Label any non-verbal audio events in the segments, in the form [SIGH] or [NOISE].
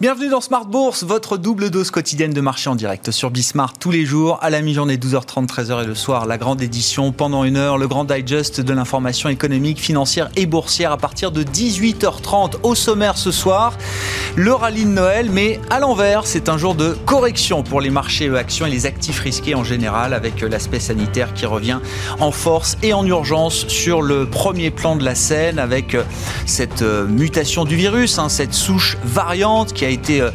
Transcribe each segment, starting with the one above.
Bienvenue dans Smart Bourse, votre double dose quotidienne de marché en direct sur Bismart tous les jours à la mi-journée 12h30, 13h et le soir la grande édition pendant une heure, le grand digest de l'information économique, financière et boursière à partir de 18h30 au sommaire ce soir. Le rallye de Noël, mais à l'envers, c'est un jour de correction pour les marchés actions et les actifs risqués en général avec l'aspect sanitaire qui revient en force et en urgence sur le premier plan de la scène avec cette mutation du virus, hein, cette souche variante qui a été euh,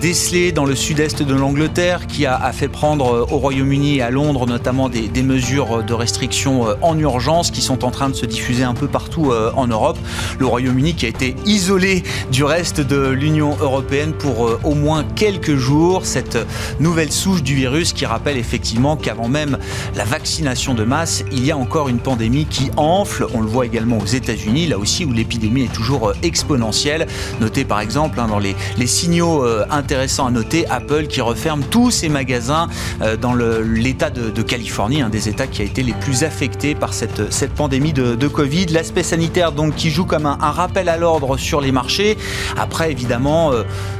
décelé dans le sud-est de l'Angleterre, qui a, fait prendre euh, au Royaume-Uni et à Londres notamment des, mesures de restriction euh, en urgence qui sont en train de se diffuser un peu partout en Europe. Le Royaume-Uni qui a été isolé du reste de l'Union européenne pour au moins quelques jours. Cette nouvelle souche du virus qui rappelle effectivement qu'avant même la vaccination de masse, il y a encore une pandémie qui enfle. On le voit également aux États-Unis, là aussi où l'épidémie est toujours exponentielle. Notez par exemple hein, dans les signaux euh, intéressants à noter, Apple qui referme tous ses magasins euh, dans l'État de, Californie, un des États qui a été les plus affectés par cette, cette pandémie de, Covid. L'aspect sanitaire donc qui joue comme un, rappel à l'ordre sur les marchés. Après évidemment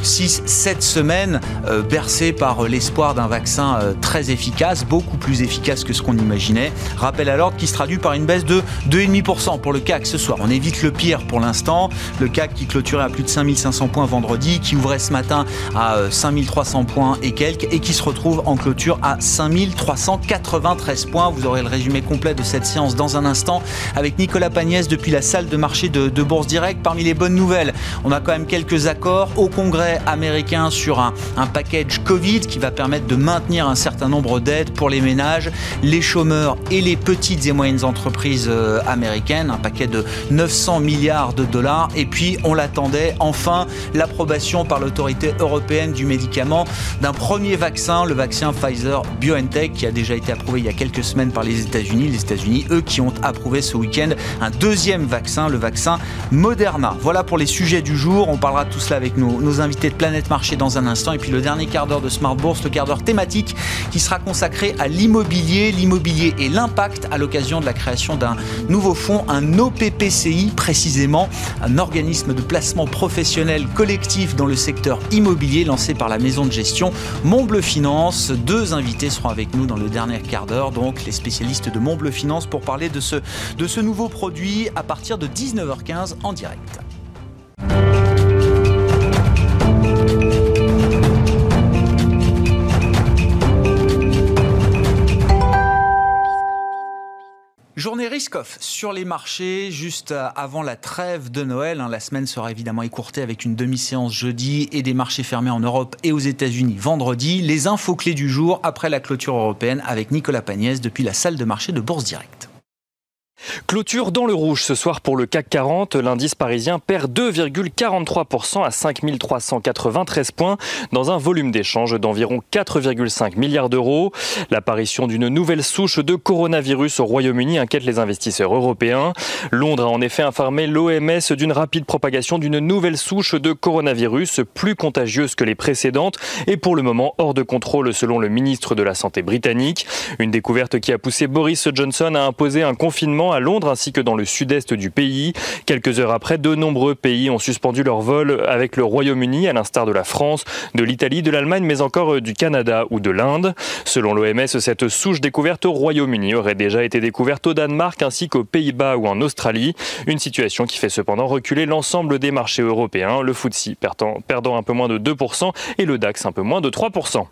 6-7 euh, semaines bercées par l'espoir d'un vaccin très efficace, beaucoup plus efficace que ce qu'on imaginait. Rappel à l'ordre qui se traduit par une baisse de 2,5% pour le CAC ce soir. On évite le pire pour l'instant. Le CAC qui clôturait à plus de 5500 points vendredi, qui ouvrait ce matin à 5300 euh, points et quelques et qui se retrouve en clôture à 5393 points. Vous aurez le résumé complet de cette séance dans un instant avec Nicolas Pagnès depuis la salle de marché de, Bourse Direct. Parmi les bonnes nouvelles, on a quand même quelques accords au Congrès américain sur un, un package Covid qui va permettre de maintenir un certain nombre d'aides pour les ménages, les chômeurs et les petites et moyennes entreprises euh, américaines. Un paquet de 900 milliards de dollars. Et puis, on l'attendait, enfin, l'approbation par l'autorité européenne du médicament d'un premier vaccin, le vaccin Pfizer BioNTech, qui a déjà été approuvé il y a quelques semaines par les États-Unis. Les États-Unis, eux, qui ont approuvé ce week-end un deuxième vaccin, le vaccin Moderna. Voilà pour les sujets du jour. On parlera de tout cela avec nos, invités de Planète Marché dans un instant. Et puis le dernier quart d'heure de Smart Bourse, le quart d'heure thématique qui sera consacré à l'immobilier, l'immobilier et l'impact à l'occasion de la création d'un nouveau fonds, un OPPCI précisément, un organisme de placement professionnel collectif dans le secteur immobilier lancé par la maison de gestion Montbleu Finance. Deux invités seront avec nous dans le dernier quart d'heure, donc les spécialistes de Montbleu Finance pour parler de ce, de ce nouveau produit à partir de 19h15 en direct. Journée risk-off sur les marchés juste avant la trêve de Noël. Hein. La semaine sera évidemment écourtée avec une demi-séance jeudi et des marchés fermés en Europe et aux États-Unis vendredi. Les infos clés du jour après la clôture européenne avec Nicolas Pagnès depuis la salle de marché de Bourse Directe. Clôture dans le rouge ce soir pour le CAC 40. L'indice parisien perd 2,43% à 5393 points dans un volume d'échange d'environ 4,5 milliards d'euros. L'apparition d'une nouvelle souche de coronavirus au Royaume-Uni inquiète les investisseurs européens. Londres a en effet informé l'OMS d'une rapide propagation d'une nouvelle souche de coronavirus plus contagieuse que les précédentes et pour le moment hors de contrôle selon le ministre de la Santé britannique. Une découverte qui a poussé Boris Johnson à imposer un confinement à Londres ainsi que dans le sud-est du pays. Quelques heures après, de nombreux pays ont suspendu leur vol avec le Royaume-Uni, à l'instar de la France, de l'Italie, de l'Allemagne, mais encore du Canada ou de l'Inde. Selon l'OMS, cette souche découverte au Royaume-Uni aurait déjà été découverte au Danemark ainsi qu'aux Pays-Bas ou en Australie. Une situation qui fait cependant reculer l'ensemble des marchés européens, le FTSE perdant un peu moins de 2% et le DAX un peu moins de 3%.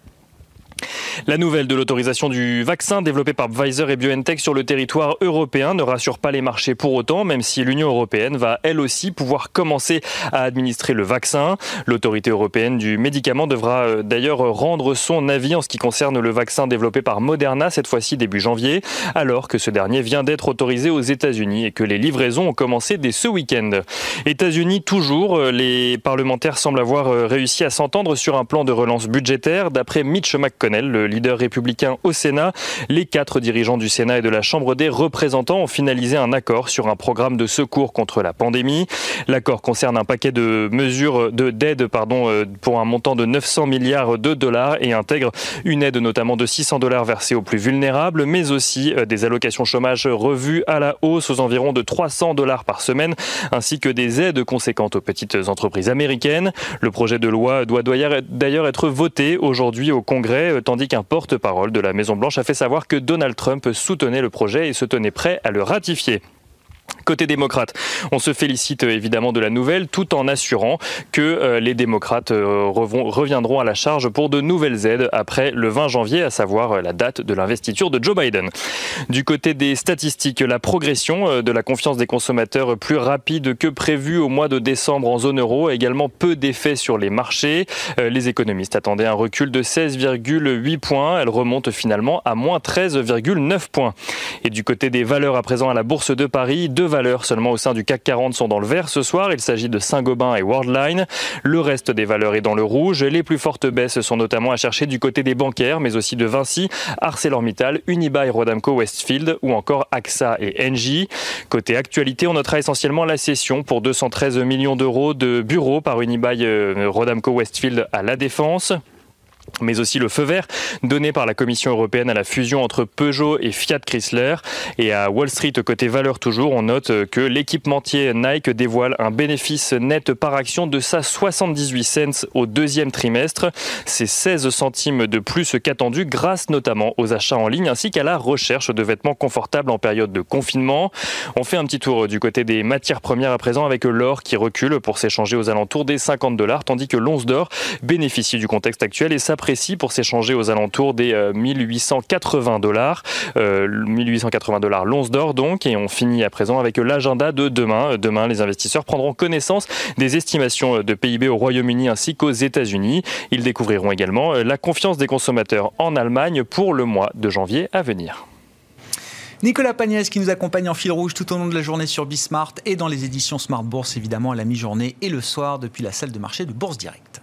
La nouvelle de l'autorisation du vaccin développé par Pfizer et BioNTech sur le territoire européen ne rassure pas les marchés pour autant, même si l'Union européenne va elle aussi pouvoir commencer à administrer le vaccin. L'autorité européenne du médicament devra euh, d'ailleurs rendre son avis en ce qui concerne le vaccin développé par Moderna, cette fois-ci début janvier, alors que ce dernier vient d'être autorisé aux États-Unis et que les livraisons ont commencé dès ce week-end. États-Unis toujours, euh, les parlementaires semblent avoir euh, réussi à s'entendre sur un plan de relance budgétaire. D'après Mitch McConnell, le le leader républicain au Sénat. Les quatre dirigeants du Sénat et de la Chambre des représentants ont finalisé un accord sur un programme de secours contre la pandémie. L'accord concerne un paquet de mesures de d'aide pardon euh, pour un montant de 900 milliards de dollars et intègre une aide notamment de 600 dollars versée aux plus vulnérables, mais aussi euh, des allocations chômage revues à la hausse aux environs de 300 dollars par semaine, ainsi que des aides conséquentes aux petites entreprises américaines. Le projet de loi doit d'ailleurs être voté aujourd'hui au Congrès, euh, tandis qu'un porte-parole de la Maison-Blanche a fait savoir que Donald Trump soutenait le projet et se tenait prêt à le ratifier. Côté démocrate, on se félicite euh, évidemment de la nouvelle tout en assurant que euh, les démocrates euh, reviendront à la charge pour de nouvelles aides après le 20 janvier, à savoir la date de l'investiture de Joe Biden. Du côté des statistiques, la progression de la confiance des consommateurs plus rapide que prévu au mois de décembre en zone euro a également peu d'effet sur les marchés. Les économistes attendaient un recul de 16,8 points. Elle remonte finalement à moins 13,9 points. Et du côté des valeurs à présent à la Bourse de Paris, valeurs seulement au sein du CAC 40 sont dans le vert ce soir. Il s'agit de Saint-Gobain et Worldline. Le reste des valeurs est dans le rouge. Les plus fortes baisses sont notamment à chercher du côté des bancaires, mais aussi de Vinci, ArcelorMittal, Unibail, Rodamco, Westfield ou encore AXA et Engie. Côté actualité, on notera essentiellement la cession pour 213 millions d'euros de bureaux par Unibail, euh, Rodamco, Westfield à la Défense mais aussi le feu vert donné par la Commission européenne à la fusion entre Peugeot et Fiat Chrysler. Et à Wall Street, côté valeur toujours, on note que l'équipementier Nike dévoile un bénéfice net par action de sa 78 cents au deuxième trimestre. C'est 16 centimes de plus qu'attendu grâce notamment aux achats en ligne ainsi qu'à la recherche de vêtements confortables en période de confinement. On fait un petit tour du côté des matières premières à présent avec l'or qui recule pour s'échanger aux alentours des 50 dollars tandis que l'once d'or bénéficie du contexte actuel et sa précis pour s'échanger aux alentours des 1880 euh, dollars. 1880 euh, dollars l'once d'or donc. Et on finit à présent avec l'agenda de demain. Demain, les investisseurs prendront connaissance des estimations de PIB au Royaume-Uni ainsi qu'aux États-Unis. Ils découvriront également euh, la confiance des consommateurs en Allemagne pour le mois de janvier à venir. Nicolas Pagnès qui nous accompagne en fil rouge tout au long de la journée sur Bismart et dans les éditions Smart Bourse évidemment à la mi-journée et le soir depuis la salle de marché de Bourse Direct.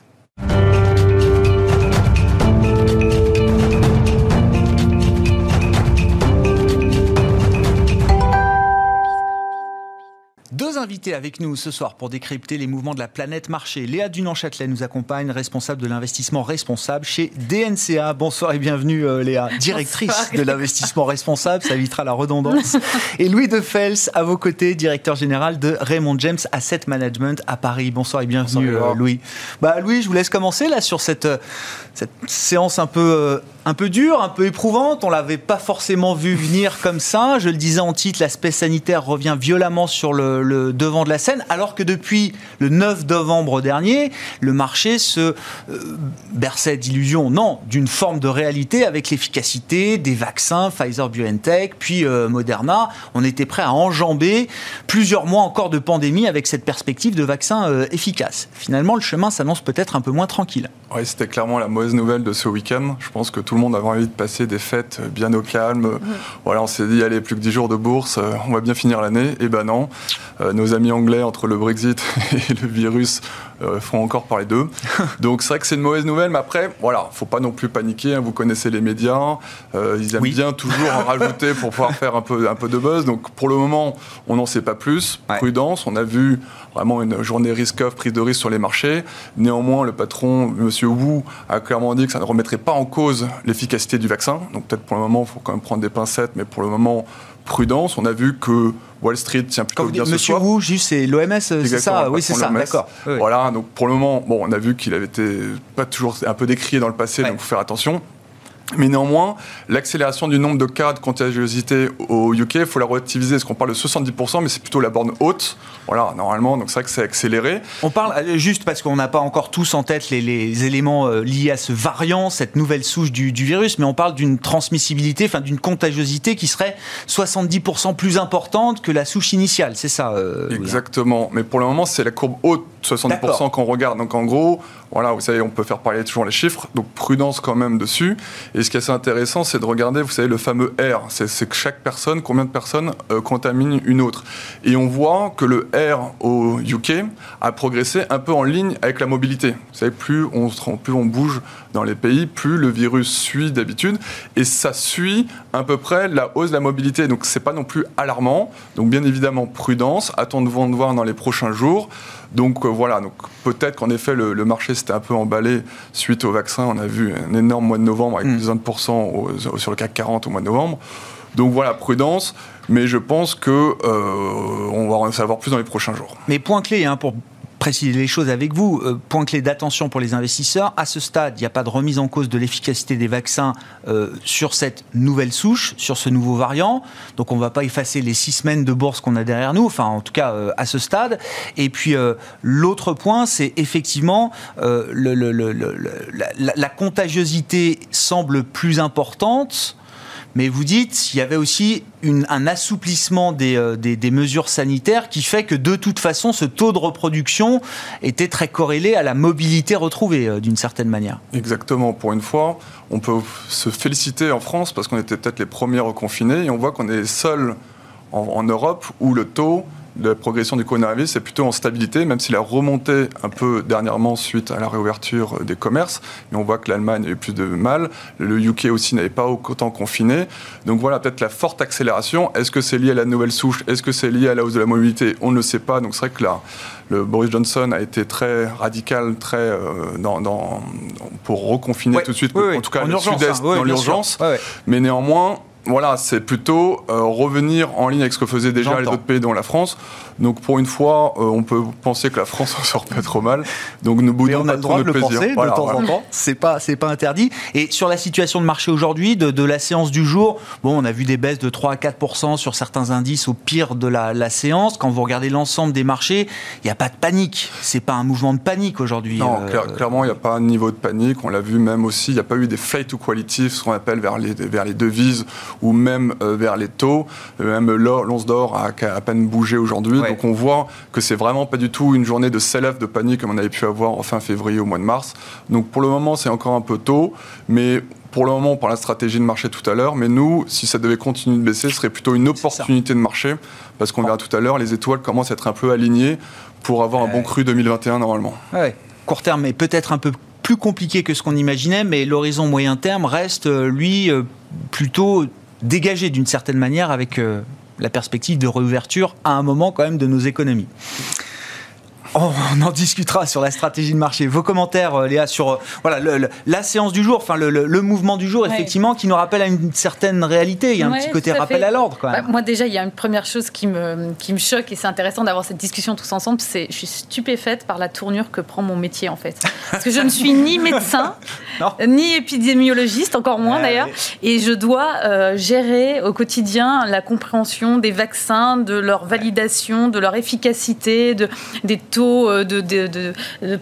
Deux invités avec nous ce soir pour décrypter les mouvements de la planète marché. Léa Dunan-Châtelet nous accompagne, responsable de l'investissement responsable chez DNCA. Bonsoir et bienvenue euh, Léa, directrice de l'investissement responsable, ça évitera la redondance. [LAUGHS] Et Louis De Fels à vos côtés, directeur général de Raymond James Asset Management à Paris. Bonsoir et bienvenue euh, Louis. Bah Louis, je vous laisse commencer là sur cette, euh, cette séance un peu un peu dure, un peu éprouvante. On l'avait pas forcément vu venir comme ça. Je le disais en titre, l'aspect sanitaire revient violemment sur le, devant de la scène, alors que depuis le 9 novembre dernier, le marché se euh, berçait d'illusions, non, d'une forme de réalité avec l'efficacité des vaccins Pfizer, BioNTech, puis euh, Moderna. On était prêt à enjamber plusieurs mois encore de pandémie avec cette perspective de vaccins euh, efficaces. Finalement, le chemin s'annonce peut-être un peu moins tranquille. Oui, c'était clairement la mauvaise nouvelle de ce week-end. Je pense que tout le monde avait envie de passer des fêtes bien au calme. Mm. Voilà, on s'est dit, allez, plus que 10 jours de bourse, euh, on va bien finir l'année. Et ben non, euh, nos amis anglais, entre le Brexit [LAUGHS] et le virus, euh, font encore parler d'eux. [LAUGHS] Donc c'est vrai que c'est une mauvaise nouvelle, mais après, voilà, faut pas non plus paniquer. Hein. vous connaissez les médias, ils aiment bien toujours en [LAUGHS] rajouter pour pouvoir faire un peu, un peu de buzz. Donc pour le moment, on n'en sait pas plus. Prudence, on a vu vraiment une journée risk-off, prise de risque sur les marchés. Néanmoins, le patron, M. Wu, a clairement dit que ça ne remettrait pas en cause l'efficacité du vaccin. Donc peut-être pour le moment, il faut quand même prendre des pincettes, mais pour le moment, prudence. On a vu que Wall Street tient plutôt bien ce Monsieur Wu, juste c'est l'OMS, c'est ça Oui, c'est ça, d'accord. Voilà, donc pour le moment, bon, on a vu qu'il avait été pas toujours un peu décrié dans le passé, donc il faut faire attention. Mais néanmoins, l'accélération du nombre de cas de contagiosité au UK, il faut la relativiser, parce qu'on parle de 70%, mais c'est plutôt la borne haute. Voilà, normalement, donc c'est vrai que c'est accéléré. On parle, euh, juste parce qu'on n'a pas encore tous en tête les, éléments euh, liés à ce variant, cette nouvelle souche du, virus, mais on parle d'une transmissibilité, enfin d'une contagiosité qui serait 70% plus importante que la souche initiale, c'est ça euh, Exactement, mais pour le moment, c'est la courbe haute 60% qu'on regarde. Donc en gros, voilà, vous savez, on peut faire parler toujours les chiffres, donc prudence quand même dessus. Et ce qui est assez intéressant, c'est de regarder, vous savez, le fameux R. C'est que chaque personne, combien de personnes euh, contaminent une autre. Et on voit que le R au UK a progressé un peu en ligne avec la mobilité. Vous savez, plus on, plus on bouge dans les pays, plus le virus suit d'habitude. Et ça suit à peu près la hausse de la mobilité. Donc c'est pas non plus alarmant. Donc bien évidemment, prudence. Attendons de voir dans les prochains jours. Donc euh, voilà, donc peut-être qu'en effet le, marché s'était un peu emballé suite au vaccin. On a vu un énorme mois de novembre avec mm. plus de 20% sur le CAC 40 au mois de novembre. Donc voilà, prudence, mais je pense que euh, on va en savoir plus dans les prochains jours. Mais point clé hein, pour préciser les choses avec vous. Euh, point clé d'attention pour les investisseurs. À ce stade, il n'y a pas de remise en cause de l'efficacité des vaccins euh, sur cette nouvelle souche, sur ce nouveau variant. Donc on ne va pas effacer les six semaines de bourse qu'on a derrière nous, enfin en tout cas euh, à ce stade. Et puis l'autre point, c'est effectivement le, la, la, contagiosité semble plus importante mais vous dites, il y avait aussi un assouplissement euh, des, mesures sanitaires qui fait que de toute façon, ce taux de reproduction était très corrélé à la mobilité retrouvée euh, d'une certaine manière. Exactement. Pour une fois, on peut se féliciter en France parce qu'on était peut-être les premiers reconfinés et on voit qu'on est seul en Europe où le taux la progression du coronavirus est plutôt en stabilité, même s'il a remonté un peu dernièrement suite à la réouverture des commerces. Mais on voit que l'Allemagne a eu plus de mal. Le UK aussi n'avait pas autant confiné. Donc voilà, peut-être la forte accélération. Est-ce que c'est lié à la nouvelle souche? Est-ce que c'est lié à la hausse de la mobilité? On ne le sait pas. Donc c'est vrai que là, le Boris Johnson a été très radical, très euh, dans, pour reconfiner tout de suite, en tout cas le sud-est, hein. dans l'urgence. Mais néanmoins, voilà, c'est plutôt euh, revenir en ligne avec ce que faisaient déjà les autres pays, dont la France. Donc pour une fois, euh, on peut penser que la France [LAUGHS] en sort pas trop mal. Donc nous boudons pas trop notre plaisir. Penser, de temps en temps. C'est pas, c'est pas interdit. Et sur la situation de marché aujourd'hui, de, la séance du jour, bon, on a vu des baisses de 3 à 4% sur certains indices au pire de la, séance. Quand vous regardez l'ensemble des marchés, il n'y a pas de panique. C'est pas un mouvement de panique aujourd'hui. Non, euh, clairement, il n'y a pas un niveau de panique. On l'a vu même aussi. Il n'y a pas eu des flight to quality, ce qu'on appelle vers les, vers les devises ou même euh, vers les taux. Même l'once d'or a à peine bougé aujourd'hui. Donc on voit que c'est vraiment pas du tout une journée de sell-off, de panique comme on avait pu avoir en fin février au mois de mars. Donc pour le moment, c'est encore un peu tôt, mais pour le moment, on parle de stratégie de marché tout à l'heure, mais nous, si ça devait continuer de baisser, ce serait plutôt une opportunité de marché, parce qu'on verra tout à l'heure, les étoiles commencent à être un peu alignées pour avoir un bon cru 2021 normalement. Ouais. Court terme est peut-être un peu plus compliqué que ce qu'on imaginait, mais l'horizon moyen terme reste, euh, lui, euh, plutôt dégagé d'une certaine manière avec euh, la perspective de réouverture à un moment quand même de nos économies. On en discutera sur la stratégie de marché. Vos commentaires, euh, Léa, sur euh, voilà, la séance du jour, enfin le, mouvement du jour, effectivement, qui nous rappelle à une certaine réalité. Il y a un petit côté rappel à l'ordre. Bah, moi, déjà, il y a une première chose qui me, qui me choque et c'est intéressant d'avoir cette discussion tous ensemble. C'est je suis stupéfaite par la tournure que prend mon métier, en fait. Parce que je ne suis ni médecin, [LAUGHS] ni épidémiologiste, encore moins d'ailleurs. Et je dois euh, gérer au quotidien la compréhension des vaccins, de leur validation, de leur efficacité, de, des taux euh, de, de, de, de,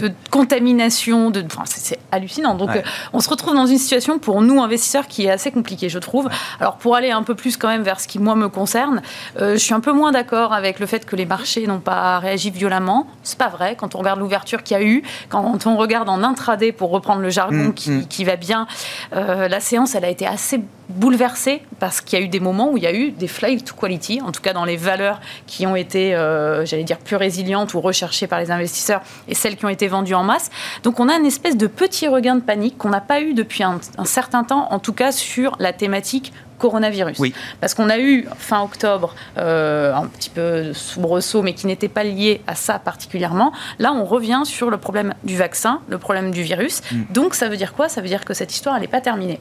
de, contamination. De, enfin, c'est hallucinant. Donc, euh, on se retrouve dans une situation pour nous investisseurs qui est assez compliquée, je trouve. Alors, pour aller un peu plus quand même vers ce qui moi me concerne, euh, je suis un peu moins d'accord avec le fait que les marchés n'ont pas réagi violemment. C'est pas vrai. Quand on regarde l'ouverture qu'il y a eu, quand on regarde en intraday, pour reprendre le jargon mm, qui, mm. qui, va bien, la séance, elle a été assez bouleversée parce qu'il y a eu des moments où il y a eu des flight to quality, en tout cas dans les valeurs qui ont été euh, j'allais dire, plus résilientes ou recherchées par les investisseurs et celles qui ont été vendues en masse. Donc on a une espèce de petit regain de panique qu'on n'a pas eu depuis un, certain temps, en tout cas sur la thématique coronavirus. Oui. Parce qu'on a eu fin octobre euh, un petit peu soubresaut, mais qui n'était pas lié à ça particulièrement. Là, on revient sur le problème du vaccin, le problème du virus. Mm. Donc, ça veut dire quoi? Ça veut dire que cette histoire, elle n'est pas terminée.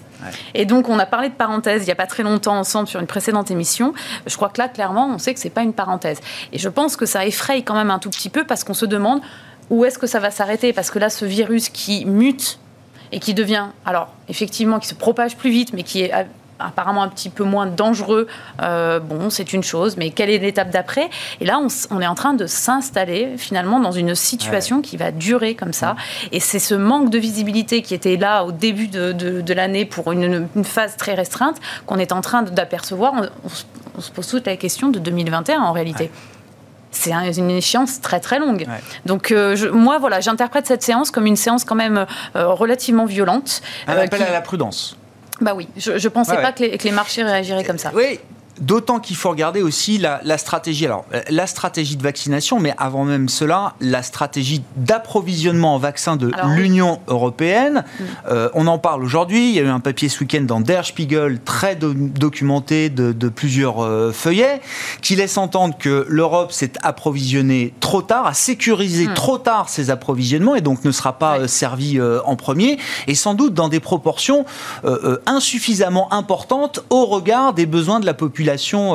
Et donc, on a parlé de parenthèse il n'y a pas très longtemps ensemble sur une précédente émission. Je crois que là, clairement, on sait que c'est pas une parenthèse. Et je pense que ça effraie quand même un tout petit peu parce qu'on se demande où est-ce que ça va s'arrêter Parce que là, ce virus qui mute et qui devient, alors effectivement, qui se propage plus vite, mais qui est apparemment un petit peu moins dangereux, euh, bon, c'est une chose, mais quelle est l'étape d'après? Et là, on, est en train de s'installer finalement dans une situation qui va durer comme ça. Et c'est ce manque de visibilité qui était là au début de, l'année pour une, phase très restreinte qu'on est en train d'apercevoir. On, se pose toute la question de 2021 en réalité. c'est une échéance très très longue. Donc je, moi, voilà, j'interprète cette séance comme une séance quand même relativement violente. Un appel à la prudence. Bah oui, je ne pensais pas que les, que les, marchés réagiraient comme ça. Oui, D'autant qu'il faut regarder aussi la, stratégie. Alors, la stratégie de vaccination, mais avant même cela, la stratégie d'approvisionnement en vaccins de l'Union européenne. Mm. Euh, on en parle aujourd'hui. Il y a eu un papier ce week-end dans Der Spiegel, très documenté de, plusieurs euh, feuillets, qui laisse entendre que l'Europe s'est approvisionnée trop tard, a sécurisé mm. trop tard ses approvisionnements et donc ne sera pas euh, servie en premier, et sans doute dans des proportions insuffisamment importantes au regard des besoins de la population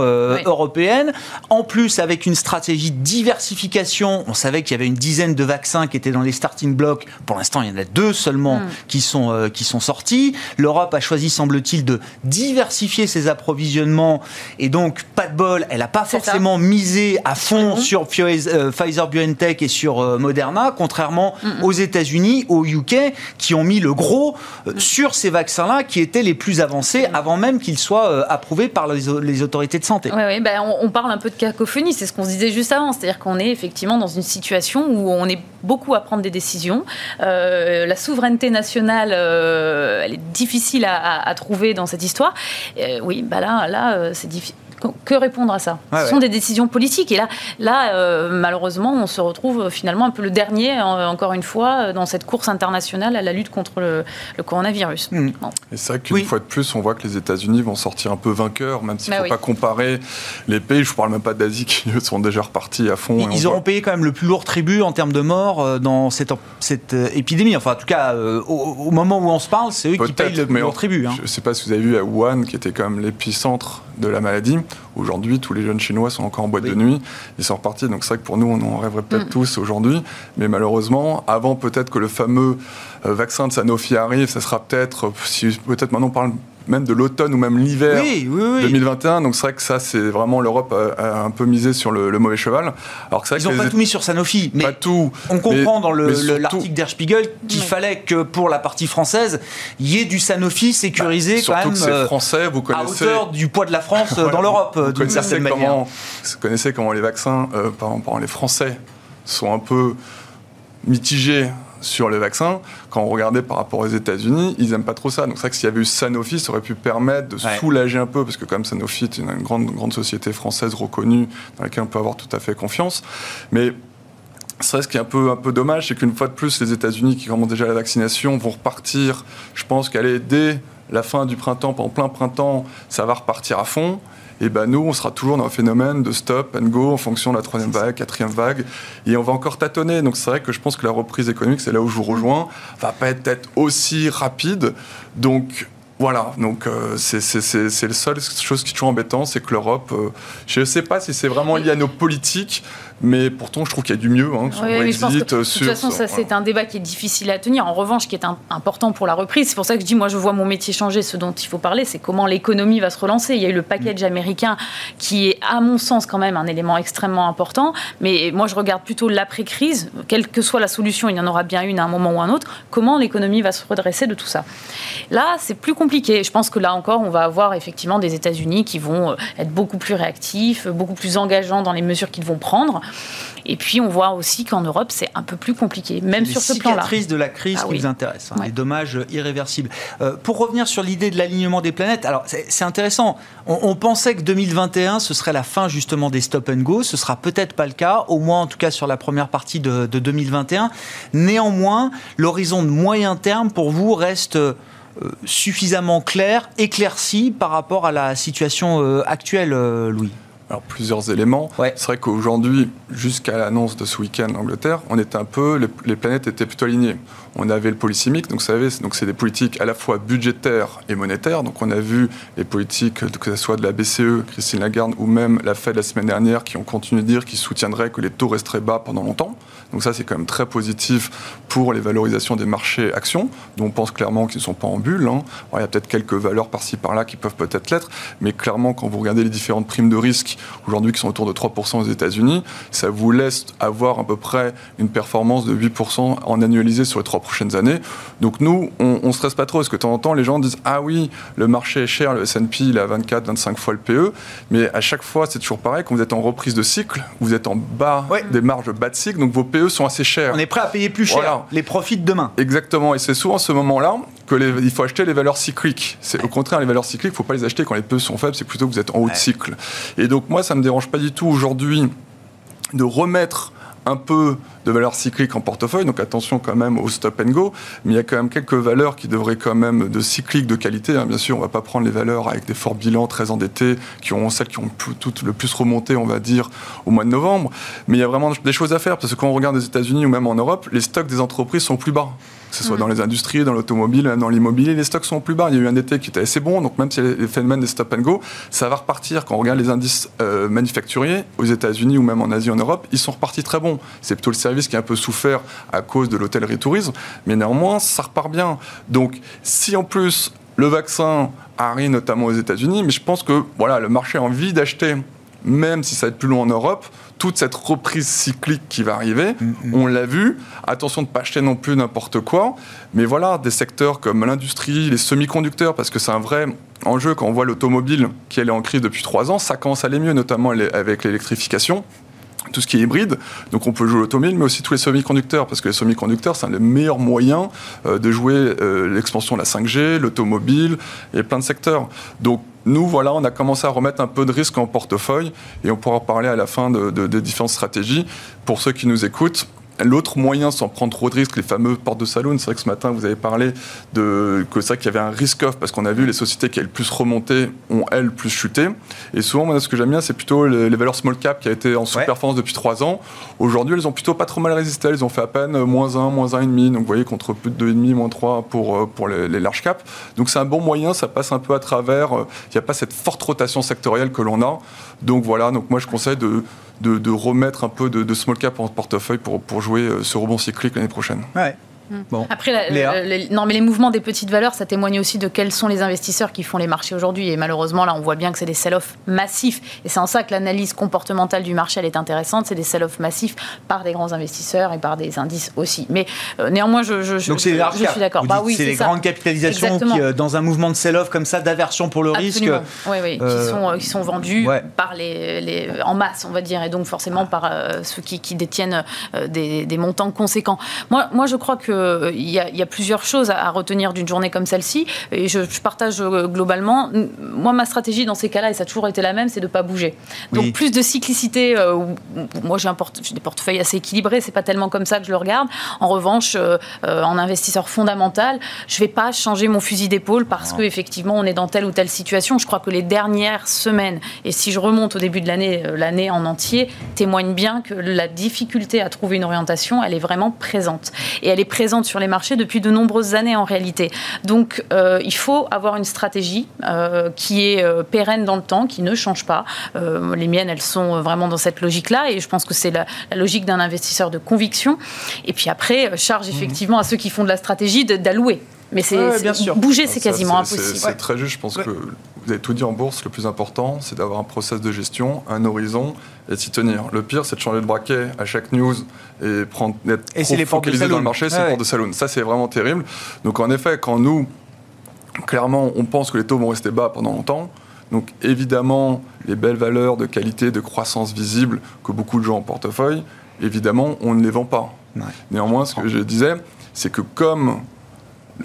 euh, européenne. En plus, avec une stratégie de diversification, on savait qu'il y avait une dizaine de vaccins qui étaient dans les starting blocks. Pour l'instant, il y en a deux seulement hmm. qui, sont, euh, qui sont sortis. L'Europe a choisi, semble-t-il, de diversifier ses approvisionnements. Et donc, pas de bol, elle n'a pas forcément misé à fond sur euh, Pfizer BioNTech et sur Moderna, contrairement hmm. aux États-Unis, au UK, qui ont mis le gros sur ces vaccins-là qui étaient les plus avancés avant même qu'ils soient approuvés par les, les autorités de santé. Oui, ben, on, parle un peu de cacophonie, c'est ce qu'on se disait juste avant, c'est-à-dire qu'on est effectivement dans une situation où on est beaucoup à prendre des décisions. Euh, la souveraineté nationale, euh, elle est difficile à, trouver dans cette histoire. Euh, oui, bah là, là c'est difficile que répondre à ça? Ce sont des décisions politiques. Et là, là euh, malheureusement, on se retrouve euh, finalement un peu le dernier, euh, encore une fois, dans cette course internationale à la lutte contre le, coronavirus. Hmm. Et c'est vrai qu'une fois de plus, on voit que les États-Unis vont sortir un peu vainqueurs, même s'il ne bah faut pas comparer les pays. Je ne parle même pas d'Asie qui [LAUGHS] sont déjà repartis à fond. Ils, auront payé quand même le plus lourd tribut en termes de morts dans cette, cette épidémie. Enfin, en tout cas, au, moment où on se parle, c'est eux qui payent le plus lourd tribut. Hein. Je ne sais pas si vous avez vu à Wuhan, qui était quand même l'épicentre de la maladie. Aujourd'hui, tous les jeunes Chinois sont encore en boîte de nuit. Ils sont repartis. Donc c'est vrai que pour nous, on en rêverait peut-être mm. tous aujourd'hui. Mais malheureusement, avant peut-être que le fameux euh, vaccin de Sanofi arrive, ça sera peut-être, si peut-être maintenant on parle même de l'automne ou même l'hiver 2021. Donc c'est vrai que ça, c'est vraiment l'Europe a, un peu misé sur le, mauvais cheval. Alors que Ils n'ont pas tout mis sur Sanofi, mais pas tout, on comprend dans l'article d'Air Spiegel qu'il fallait que pour la partie française, il y ait du Sanofi sécurisé bah, quand même. Que euh, français, vous connaissez. À hauteur du poids de la France euh, dans l'Europe, euh, d'une certaine manière. Vous connaissez comment les vaccins, par exemple, les Français sont un peu mitigés sur les vaccins, quand on regardait par rapport aux États-Unis, ils n'aiment pas trop ça. Donc c'est vrai que s'il y avait eu Sanofi, ça aurait pu permettre de soulager un peu, parce que comme Sanofi est une grande, grande société française reconnue dans laquelle on peut avoir tout à fait confiance. Mais ce qui est un peu, un peu dommage, c'est qu'une fois de plus, les États-Unis qui commencent déjà la vaccination vont repartir. Je pense qu'aller dès la fin du printemps, en plein printemps, ça va repartir à fond et ben nous, on sera toujours dans un phénomène de stop and go en fonction de la troisième vague, quatrième vague, et on va encore tâtonner. Donc c'est vrai que je pense que la reprise économique, c'est là où je vous rejoins, va pas être peut-être aussi rapide. Donc voilà, donc euh, c'est le seul chose qui est toujours embêtant, c'est que l'Europe, euh, je ne sais pas si c'est vraiment lié à nos politiques, mais pourtant, je trouve qu'il y a du mieux hein, sur oui, Brexit. de toute façon, ça, c'est un débat qui est difficile à tenir. En revanche, qui est important pour la reprise, c'est pour ça que je dis, moi, je vois mon métier changer. Ce dont il faut parler, c'est comment l'économie va se relancer. Il y a eu le package américain qui est, à mon sens, quand même un élément extrêmement important. Mais moi, je regarde plutôt l'après-crise. Quelle que soit la solution, il y en aura bien une à un moment ou un autre. Comment l'économie va se redresser de tout ça? Là, c'est plus compliqué. Je pense que là encore, on va avoir effectivement des États-Unis qui vont euh, être beaucoup plus réactifs, beaucoup plus engageants dans les mesures qu'ils vont prendre. Et puis on voit aussi qu'en Europe, c'est un peu plus compliqué, même sur ce plan-là. C'est de la crise ah qui nous intéresse, hein, les dommages irréversibles. Euh, pour revenir sur l'idée de l'alignement des planètes, alors c'est intéressant. On, pensait que 2021, ce serait la fin justement des stop and go. Ce sera peut-être pas le cas, au moins en tout cas sur la première partie de, 2021. Néanmoins, l'horizon de moyen terme pour vous reste euh, suffisamment clair, éclairci par rapport à la situation euh, actuelle, Louis alors plusieurs éléments. C'est vrai qu'aujourd'hui, jusqu'à l'annonce de ce week-end en Angleterre, on était un peu, les, planètes étaient plutôt alignées. On avait le polysémique, donc vous savez, c'est des politiques à la fois budgétaires et monétaires. Donc on a vu les politiques, que ce soit de la BCE, Christine Lagarde, ou même la Fed la semaine dernière, qui ont continué de dire qu'ils soutiendraient que les taux resteraient bas pendant longtemps. Donc ça, c'est quand même très positif pour les valorisations des marchés actions, dont on pense clairement qu'ils ne sont pas en bulle. Hein. il y a peut-être quelques valeurs par-ci par-là qui peuvent peut-être l'être, mais clairement, quand vous regardez les différentes primes de risque aujourd'hui qui sont autour de 3% aux États-Unis, ça vous laisse avoir à peu près une performance de 8% en annualisé sur les trois prochaines années. Donc nous, on, ne stresse pas trop, parce que de temps en temps, les gens disent ah oui, le marché est cher, le S&P il à 24, 25 fois le PE, mais à chaque fois c'est toujours pareil. Quand vous êtes en reprise de cycle, vous êtes en bas des marges bas de cycle, donc vos PE sont assez chers. On est prêt à payer plus cher les profits de demain. Exactement, et c'est souvent ce moment-là qu'il faut acheter les valeurs cycliques. C'est au contraire les valeurs cycliques, il ne faut pas les acheter quand les PE sont faibles, c'est plutôt que vous êtes en haut de cycle. Et donc moi, ça me dérange pas du tout aujourd'hui de remettre un peu de valeurs cycliques en portefeuille, donc attention quand même au stop and go, mais il y a quand même quelques valeurs qui devraient quand même de cycliques de qualité. Hein. Bien sûr, on va pas prendre les valeurs avec des forts bilans très endettés, qui ont celles qui ont toutes le plus remonté, on va dire, au mois de novembre. Mais il y a vraiment des choses à faire, parce que quand on regarde les États-Unis ou même en Europe, les stocks des entreprises sont plus bas que ce soit dans les industries, dans l'automobile, dans l'immobilier, les stocks sont plus bas. Il y a eu un été qui était assez bon, donc même si les phénomènes des stop and go, ça va repartir. Quand on regarde les indices euh, manufacturiers aux États-Unis ou même en Asie, en Europe, ils sont repartis très bons. C'est plutôt le service qui a un peu souffert à cause de l'hôtellerie-tourisme, mais néanmoins, ça repart bien. Donc, si en plus le vaccin arrive notamment aux États-Unis, mais je pense que voilà, le marché a envie d'acheter, même si ça va être plus long en Europe, toute cette reprise cyclique qui va arriver. Mm, mm. On l'a vu. Attention de ne pas acheter non plus n'importe quoi. Mais voilà, des secteurs comme l'industrie, les semi-conducteurs, parce que c'est un vrai enjeu quand on voit l'automobile qui est en crise depuis trois ans, ça commence à aller mieux, notamment avec l'électrification tout ce qui est hybride. Donc on peut jouer l'automobile, mais aussi tous les semi-conducteurs, parce que les semi-conducteurs, c'est un des meilleurs moyens euh, de jouer euh, l'expansion de la 5G, l'automobile et plein de secteurs. Donc nous, voilà, on a commencé à remettre un peu de risque en portefeuille et on pourra parler à la fin de, différentes stratégies. Pour ceux qui nous écoutent, L'autre moyen, sans prendre trop de risques, les fameux portes de saloon, c'est vrai que ce matin, vous avez parlé de, que ça, qu'il y avait un risk-off, parce qu'on a vu les sociétés qui avaient le plus remonté ont, elles, plus chuté. Et souvent, moi, ce que j'aime bien, c'est plutôt les, valeurs small cap qui a été en sous-performance depuis trois ans. Aujourd'hui, elles ont plutôt pas trop mal résisté. Elles ont fait à peine moins 1, moins 1,5. Donc, vous voyez, contre plus de 2,5, moins 3 pour, euh, pour les, les large cap. Donc, c'est un bon moyen, ça passe un peu à travers. Euh, il n'y a pas cette forte rotation sectorielle que l'on a. Donc, voilà. Donc, moi, je conseille de de, remettre un peu de, small cap en portefeuille pour, jouer euh, ce rebond cyclique l'année prochaine. Mm. Bon. Après, les, non, mais les mouvements des petites valeurs, ça témoigne aussi de quels sont les investisseurs qui font les marchés aujourd'hui. Et malheureusement, là, on voit bien que c'est des sell-off massifs. Et c'est en ça que l'analyse comportementale du marché, elle est intéressante. C'est des sell-off massifs par des grands investisseurs et par des indices aussi. Mais euh, néanmoins, je, je, Donc c'est je, suis d'accord. Bah, oui, c'est les grandes capitalisations qui, euh, dans un mouvement de sell-off comme ça, d'aversion pour le risque. Oui, oui, qui, euh, sont, qui sont vendus par les, les, en masse, on va dire, et donc forcément par ceux qui, qui détiennent des, des, montants conséquents. Moi, moi je crois qu'il y a il y a plusieurs choses à, retenir d'une journée comme celle-ci. Et je, partage euh, globalement. Moi, ma stratégie dans ces cas-là, et ça a toujours été la même, c'est de ne pas bouger. Donc, plus de cyclicité. Euh, moi, j'ai des portefeuilles assez équilibrés. C'est pas tellement comme ça que je le regarde. En revanche, euh, en investisseur fondamental, je vais pas changer mon fusil d'épaule parce qu'effectivement, on est dans telle ou telle situation. Je crois que les dernières semaines, et si je remonte au début de l'année, l'année en entier, témoignent bien que la difficulté à trouver une orientation, elle est vraiment présente. Et elle est présente sur les marchés depuis de nombreuses années en réalité. Donc euh, il faut avoir une stratégie euh, qui est euh, pérenne dans le temps, qui ne change pas. les miennes, elles sont vraiment dans cette logique-là et je pense que c'est la, logique d'un investisseur de conviction. Et puis après, charge mhm. effectivement à ceux qui font de la stratégie d'allouer. Mais c'est bouger, c'est quasiment impossible. C'est très juste. Je pense que vous avez tout dit en bourse. Le plus important, c'est d'avoir un process de gestion, un horizon et s'y tenir. Le pire, c'est de changer de braquet à chaque news et prendre être et trop focalisé dans le marché. C'est ouais, de saloon. Ça, c'est vraiment terrible. Donc, en effet, quand nous, clairement, on pense que les taux vont rester bas pendant longtemps. Donc, évidemment, les belles valeurs de qualité, de croissance visible que beaucoup de gens ont en portefeuille, évidemment, on ne les vend pas. Néanmoins, ce que je disais, c'est que comme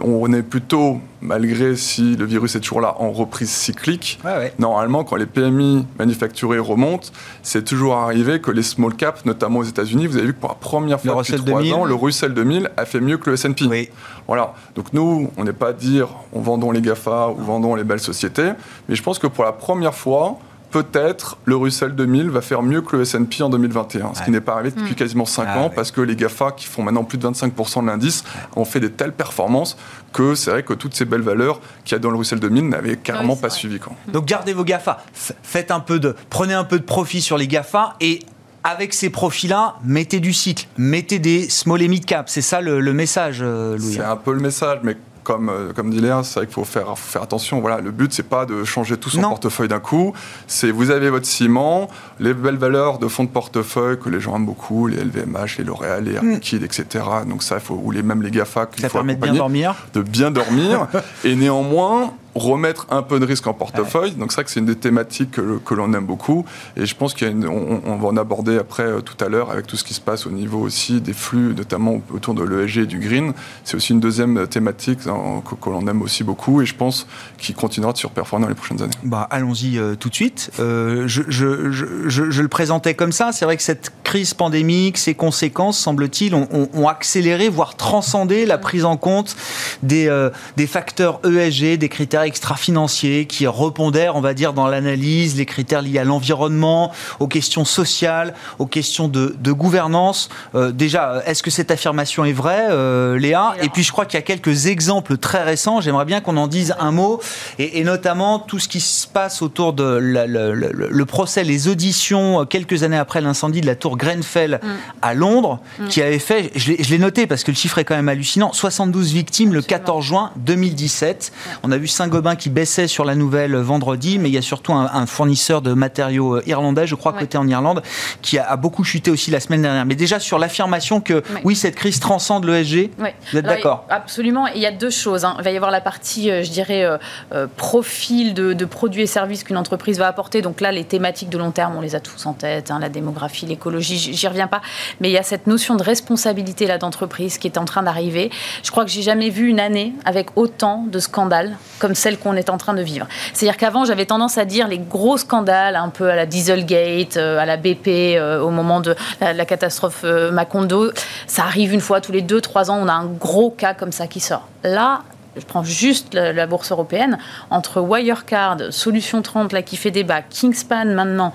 on est plutôt, malgré si le virus est toujours là, en reprise cyclique. Normalement, quand les PMI manufacturés remontent, c'est toujours arrivé que les small caps, notamment aux États-Unis, vous avez vu que pour la première fois depuis trois ans, le Russell 2000 a fait mieux que le S&P. Voilà. Donc nous, on n'est pas à dire on vendons les Gafa ou vendons les belles sociétés, mais je pense que pour la première fois, peut-être le Russell 2000 va faire mieux que le S&P en 2021, ce qui n'est pas arrivé depuis hmm. quasiment 5 ah ans, parce que les GAFA, qui font maintenant plus de 25% de l'indice, ont fait des telles performances que c'est vrai que toutes ces belles valeurs qu'il y a dans le Russell 2000 n'avaient carrément pas suivi. Quoi. Donc gardez vos GAFA, faites un peu de, prenez un peu de profit sur les GAFA et avec ces profils-là, mettez du cycle, mettez des small et mid cap. C'est ça le, message, euh, Louis. C'est un peu le message, mais comme, euh, comme dit Léa, c'est vrai qu'il faut faire, faut faire attention. Voilà, le but, c'est pas de changer tout son portefeuille d'un coup. C'est vous avez votre ciment, les belles valeurs de fonds de portefeuille que les gens aiment beaucoup, les LVMH, les L'Oréal, les Air mm. Etc. Donc ça, il faut, ou les, même les GAFA. Ça permet de bien dormir. De bien dormir. [LAUGHS] et néanmoins, remettre un peu de risque en portefeuille. Donc c'est vrai que c'est une des thématiques que, l'on aime beaucoup. Et je pense qu'on on, va en aborder après euh, tout à l'heure avec tout ce qui se passe au niveau aussi des flux, notamment autour de l'ESG et du green. C'est aussi une deuxième thématique hein, que, l'on aime aussi beaucoup et je pense qu'il continuera de surperformer dans les prochaines années. Bah, Allons-y euh, tout de suite. Euh, je, je, je, je, le présentais comme ça. C'est vrai que cette crise pandémique, ses conséquences, semble-t-il, ont, ont, accéléré, voire transcendé la prise en compte des, des facteurs ESG, des critères extra-financiers qui repondèrent, on va dire, dans l'analyse, les critères liés à l'environnement, aux questions sociales, aux questions de, gouvernance. Euh, déjà, est-ce que cette affirmation est vraie, euh, Léa? Et puis, je crois qu'il y a quelques exemples très récents. J'aimerais bien qu'on en dise un mot, et, notamment tout ce qui se passe autour de le, procès, les auditions, euh, quelques années après l'incendie de la tour Grenfell mm. à Londres, mm. qui avait fait, je l'ai noté parce que le chiffre est quand même hallucinant, 72 victimes le 14 juin 2017. On a vu qui baissait sur la nouvelle vendredi, mais il y a surtout un, fournisseur de matériaux euh, irlandais, je crois, côté en Irlande, qui a, beaucoup chuté aussi la semaine dernière. Mais déjà sur l'affirmation que oui. cette crise transcende l'ESG, vous êtes d'accord? Absolument. Il y a deux choses. Hein. Il va y avoir la partie, euh, je dirais, euh, profil de, produits et services qu'une entreprise va apporter. Donc là, les thématiques de long terme, on les a tous en tête, hein, la démographie, l'écologie, j'y reviens pas. Mais il y a cette notion de responsabilité là d'entreprise qui est en train d'arriver. Je crois que j'ai jamais vu une année avec autant de scandales comme celle qu'on est en train de vivre. C'est-à-dire qu'avant, j'avais tendance à dire les gros scandales, un peu à la Dieselgate, euh, à la BP, euh, au moment de la, catastrophe euh, Macondo, ça arrive une fois tous les deux, trois ans, on a un gros cas comme ça qui sort. Là, je prends juste la, bourse européenne, entre Wirecard, Solution 30 là, qui fait débat, Kingspan maintenant,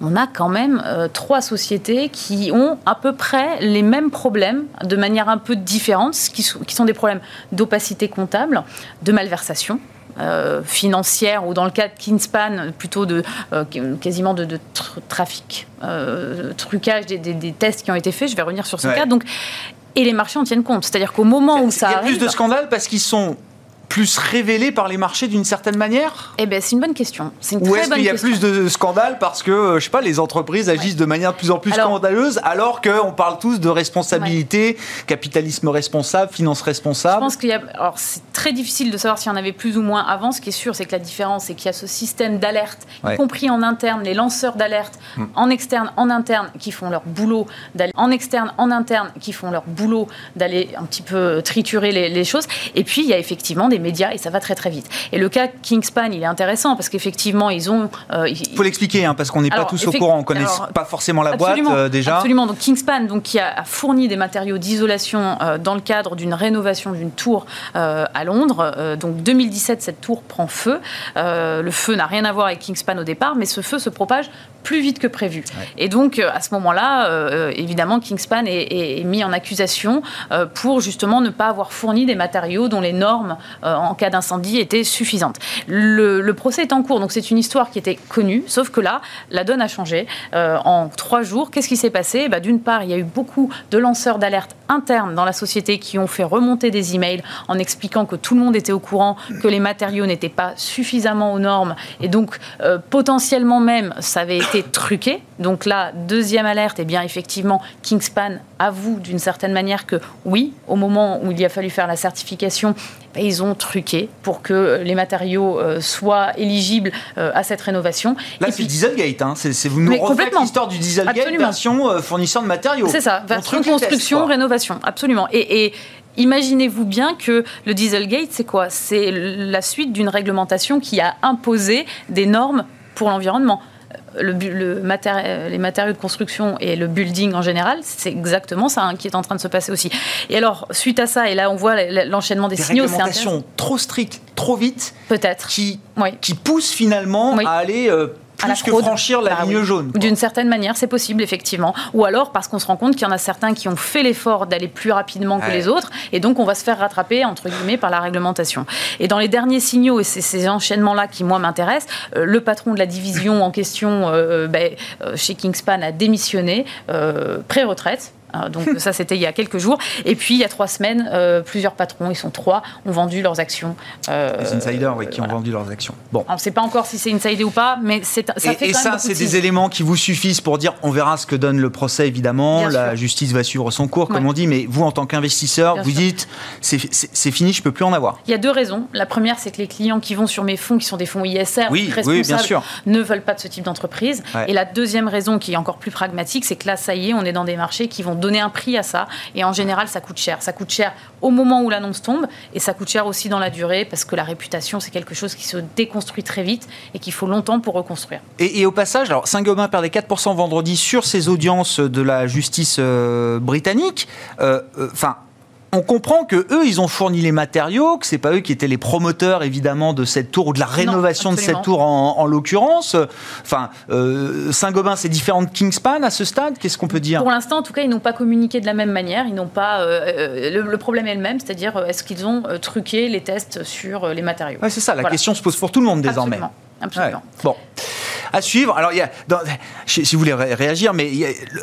on a quand même trois sociétés qui ont à peu près les mêmes problèmes de manière un peu différente, qui sont des problèmes d'opacité comptable, de malversation euh, financière ou dans le cas de Kingspan, plutôt de euh, quasiment de, trafic, euh, trucage des, tests qui ont été faits. Je vais revenir sur ce cas. Donc, et les marchés en tiennent compte. C'est-à-dire qu'au moment où ça Il y a plus de scandales parce qu'ils sont plus révélé par les marchés d'une certaine manière Eh bien, c'est une bonne question. C'est une Ou est-ce qu'il y a plus de scandales parce que, euh, je sais pas, les entreprises agissent de manière de plus en plus scandaleuse alors qu'on parle tous de responsabilité, capitalisme responsable, finance responsable Je pense qu'il y a... Alors, c'est très difficile de savoir s'il y en avait plus ou moins avant. Ce qui est sûr, c'est que la différence, c'est qu'il y a ce système d'alerte, y compris en interne, les lanceurs d'alerte, hmm. en externe, en interne, qui font leur boulot d'aller... En externe, en interne, qui font leur boulot d'aller un petit peu triturer les, les choses. Et puis, il y a effectivement des médias et ça va très très vite. Et le cas Kingspan, il est intéressant parce qu'effectivement, ils ont. Euh, il faut l'expliquer hein, parce qu'on n'est pas tous au courant, on ne connaît pas forcément la boîte euh, déjà. Absolument. Donc Kingspan, donc, qui a, fourni des matériaux d'isolation euh, dans le cadre d'une rénovation d'une tour à Londres. donc 2017, cette tour prend feu. le feu n'a rien à voir avec Kingspan au départ, mais ce feu se propage plus vite que prévu. Et donc, à ce moment-là, évidemment, Kingspan est, est, mis en accusation pour justement ne pas avoir fourni des matériaux dont les normes euh, en cas d'incendie était suffisante. Le, procès est en cours, donc c'est une histoire qui était connue, sauf que là, la donne a changé. Euh, en trois jours, qu'est-ce qui s'est passé? Bah, D'une part, il y a eu beaucoup de lanceurs d'alerte internes dans la société qui ont fait remonter des emails en expliquant que tout le monde était au courant que les matériaux n'étaient pas suffisamment aux normes et donc euh, potentiellement même ça avait été truqué. Donc là, deuxième alerte, et eh bien effectivement, Kingspan avoue d'une certaine manière que oui, au moment où il y a fallu faire la certification, bah, ils ont truqué pour que les matériaux euh, soient éligibles euh, à cette rénovation. Là, c'est Dieselgate. Hein. C'est, vous nous refaites l'histoire du Dieselgate Absolument. version euh, fournisseur de matériaux. C'est ça, version construction, rénovation. Absolument. et, Imaginez-vous bien que le Dieselgate, c'est quoi? C'est la suite d'une réglementation qui a imposé des normes pour l'environnement le, les matériaux de construction et le building en général, c'est exactement ça hein, qui est en train de se passer aussi. Et alors, suite à ça, et là on voit l'enchaînement des, signaux, c'est réglementations trop strictes, trop vite, peut-être, qui, qui poussent finalement à aller euh, plus que franchir la bah ligne jaune. D'une certaine manière, c'est possible, effectivement. Ou alors parce qu'on se rend compte qu'il y en a certains qui ont fait l'effort d'aller plus rapidement que les autres, et donc on va se faire rattraper, entre guillemets, par la réglementation. Et dans les derniers signaux, et c'est ces enchaînements-là qui, moi, m'intéressent, euh, le patron de la division en question euh, ben, euh, chez Kingspan a démissionné, pré-retraite, donc ça, c'était il y a quelques jours. Et puis, il y a trois semaines, plusieurs patrons, ils sont trois, ont vendu leurs actions. Les insiders, oui, qui ont vendu leurs actions. Bon. On ne sait pas encore si c'est insidé ou pas, mais ça et, fait Et ça, c'est des éléments qui vous suffisent pour dire on verra ce que donne le procès, évidemment. la justice va suivre son cours, comme on dit. Mais vous, en tant qu'investisseur, vous dites c'est fini, je ne peux plus en avoir. Il y a deux raisons. La première, c'est que les clients qui vont sur mes fonds, qui sont des fonds ISR, responsables, ne veulent pas de ce type d'entreprise. Et la deuxième raison, qui est encore plus pragmatique, c'est que là, ça y est, on est dans des marchés qui vont donner un prix à ça. Et en général, ça coûte cher. Ça coûte cher au moment où l'annonce tombe, et ça coûte cher aussi dans la durée, parce que la réputation, c'est quelque chose qui se déconstruit très vite et qu'il faut longtemps pour reconstruire. Et, au passage, alors Saint-Gobain perdait 4% vendredi sur ses audiences de la justice euh, britannique. Euh, euh, enfin on comprend que eux, ils ont fourni les matériaux, que c'est pas eux qui étaient les promoteurs évidemment de cette tour ou de la rénovation de cette tour en, l'occurrence. Enfin, euh, Saint-Gobain, c'est différent de Kingspan à ce stade. Qu'est-ce qu'on peut dire? Pour l'instant, en tout cas, ils n'ont pas communiqué de la même manière. Ils n'ont pas. Euh, euh, le, problème est le même, c'est-à-dire est-ce qu'ils ont truqué les tests sur les matériaux? Ouais, C'est ça. La question se pose pour tout le monde désormais. Absolument. Absolument. Bon à suivre. Alors, il y a, si vous voulez réagir, mais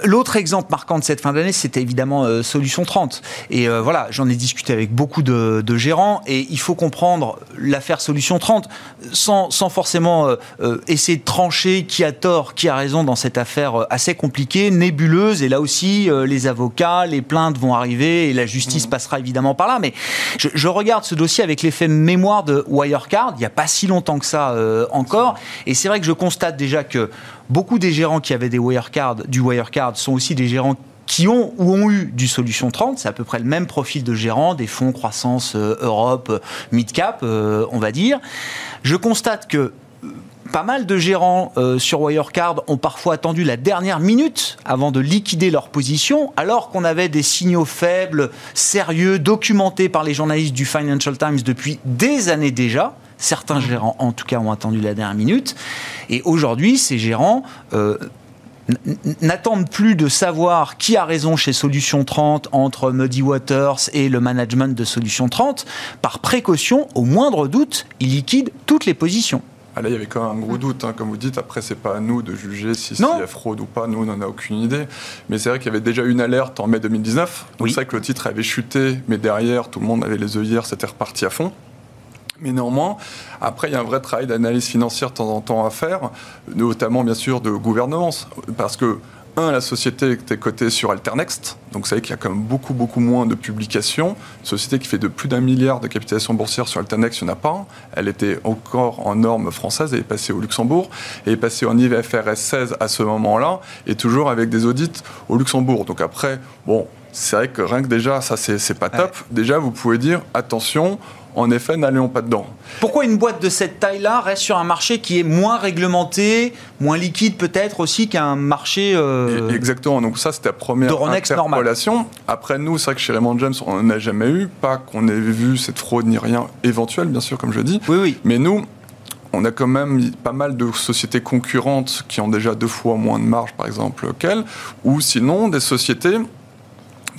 l'autre exemple marquant de cette fin d'année, c'était évidemment euh, Solution 30. Et euh, voilà, j'en ai discuté avec beaucoup de, gérants, et il faut comprendre l'affaire Solution 30 sans, sans forcément euh, essayer de trancher qui a tort, qui a raison dans cette affaire assez compliquée, nébuleuse. Et là aussi, les avocats, les plaintes vont arriver, et la justice mmh. passera évidemment par là. Mais je, je regarde ce dossier avec l'effet mémoire de Wirecard, il n'y a pas si longtemps que ça encore, et c'est vrai que je constate déjà que beaucoup des gérants qui avaient des Wirecard, du Wirecard sont aussi des gérants qui ont ou ont eu du Solution 30, c'est à peu près le même profil de gérants, des fonds croissance euh, Europe, euh, mid-cap, euh, on va dire. Je constate que pas mal de gérants sur Wirecard ont parfois attendu la dernière minute avant de liquider leur position, alors qu'on avait des signaux faibles, sérieux, documentés par les journalistes du Financial Times depuis des années déjà. Certains gérants, en tout cas, ont attendu la dernière minute. Et aujourd'hui, ces gérants euh, n'attendent plus de savoir qui a raison chez Solution 30 entre Muddy Waters et le management de Solution 30. Par précaution, au moindre doute, ils liquident toutes les positions. Ah là, il y avait quand même un gros doute, hein, comme vous dites. Après, c'est pas à nous de juger si c'est fraude ou pas. Nous, on n'en a aucune idée. Mais c'est vrai qu'il y avait déjà une alerte en mai 2019. C'est vrai que le titre avait chuté, mais derrière, tout le monde avait les œillères, c'était reparti à fond. Mais néanmoins, après, il y a un vrai travail d'analyse financière de temps en temps à faire, notamment bien sûr de gouvernance. Parce que, un, la société était cotée sur Alternext, donc vous savez qu'il y a quand même beaucoup, beaucoup moins de publications. Une société qui fait de plus d'un milliard de capitalisation boursière sur Alternext, il n'y en a pas. Elle était encore en normes françaises, elle est passée au Luxembourg, elle est passée en IFRS 16 à ce moment-là, et toujours avec des audits au Luxembourg. Donc après, bon, c'est vrai que rien que déjà, ça, c'est pas top. Déjà, vous pouvez dire, attention, en effet, n'allons pas dedans. Pourquoi une boîte de cette taille-là reste sur un marché qui est moins réglementé, moins liquide peut-être aussi qu'un marché euh, Exactement. Donc ça, c'était la première interpolation. Après, nous, c'est vrai que chez Raymond James, on n'en a jamais eu. Pas qu'on ait vu cette fraude ni rien éventuel, bien sûr, comme je dis. Oui, oui. Mais nous, on a quand même pas mal de sociétés concurrentes qui ont déjà deux fois moins de marge, par exemple, qu'elles, ou sinon des sociétés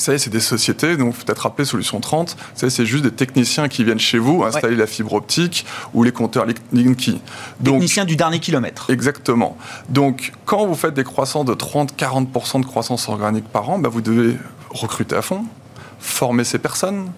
savez, c'est des sociétés, donc peut-être rappeler Solution 30, vous savez, c'est juste des techniciens qui viennent chez vous installer la fibre optique ou les compteurs Linky. Techniciens du dernier kilomètre. Exactement. Donc, quand vous faites des croissances de 30-40% de croissance organique par an, bah, vous devez recruter à fond, former ces personnes.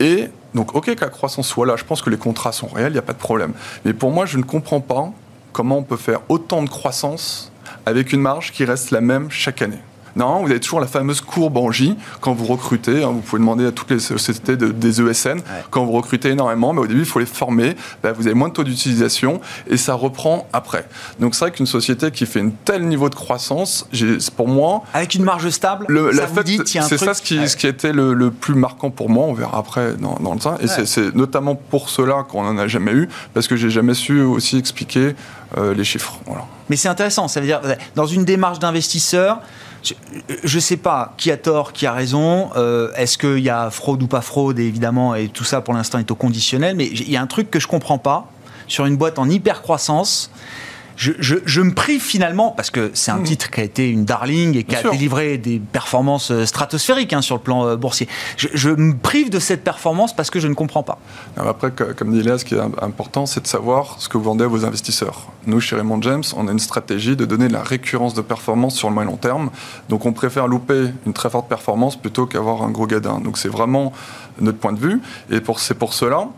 Et donc, OK que la croissance soit là, je pense que les contrats sont réels, il n'y a pas de problème. Mais pour moi, je ne comprends pas comment on peut faire autant de croissance avec une marge qui reste la même chaque année. Non, vous avez toujours la fameuse courbe en J quand vous recrutez. Hein, vous pouvez demander à toutes les sociétés des ESN, quand vous recrutez énormément, mais au début, il faut les former. Bah, vous avez moins de taux d'utilisation et ça reprend après. Donc c'est vrai qu'une société qui fait un tel niveau de croissance, pour moi... Avec une marge stable, le, ça vous dit, C'est ça ce qui, ce qui était le, le, plus marquant pour moi. On verra après dans, dans le temps. Et c'est notamment pour cela qu'on n'en a jamais eu, parce que j'ai jamais su aussi expliquer euh, les chiffres. Voilà. Mais c'est intéressant. Ça veut dire, dans une démarche d'investisseur, je ne sais pas qui a tort, qui a raison. Euh, est-ce qu'il y a fraude ou pas fraude, évidemment, et tout ça pour l'instant est au conditionnel. Mais il y a un truc que je ne comprends pas sur une boîte en hyper croissance. Je, me prive finalement, parce que c'est un mmh. titre qui a été une darling et qui a délivré des performances euh, stratosphériques hein, sur le plan euh, boursier. Je, me prive de cette performance parce que je ne comprends pas. après, comme dit Léa, ce qui est important, c'est de savoir ce que vous vendez à vos investisseurs. Nous, chez Raymond James, on a une stratégie de donner de la récurrence de performance sur le moyen long terme. Donc on préfère louper une très forte performance plutôt qu'avoir un gros gadin. Donc c'est vraiment notre point de vue. Et c'est pour cela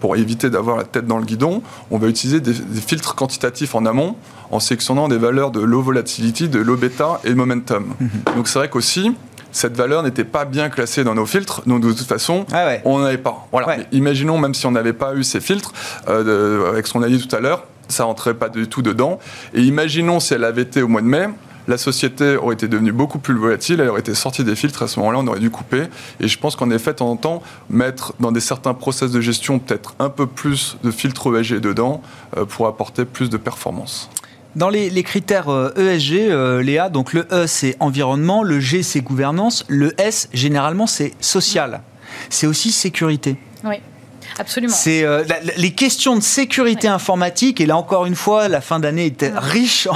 pour éviter d'avoir la tête dans le guidon, on va utiliser des, filtres quantitatifs en amont en sélectionnant des valeurs de low volatility, de low beta et de momentum. Mhm. Donc c'est vrai qu'aussi, cette valeur n'était pas bien classée dans nos filtres, donc de toute façon, ah on n'avait pas. Voilà. Imaginons, même si on n'avait pas eu ces filtres, euh, avec ce qu'on a dit tout à l'heure, ça rentrait pas du tout dedans. Et imaginons si elle avait été au mois de mai, la société aurait été devenue beaucoup plus volatile, elle aurait été sortie des filtres, à ce moment-là, on aurait dû couper. Et je pense qu'en effet, de temps en temps, mettre dans des certains process de gestion peut-être un peu plus de filtres ESG dedans euh, pour apporter plus de performance. Dans les, critères ESG, euh, e euh, Léa, donc le E c'est environnement, le G c'est gouvernance, le S généralement c'est social. C'est aussi sécurité. Oui. Absolument. C'est euh, les questions de sécurité informatique, et là encore une fois, la fin d'année était riche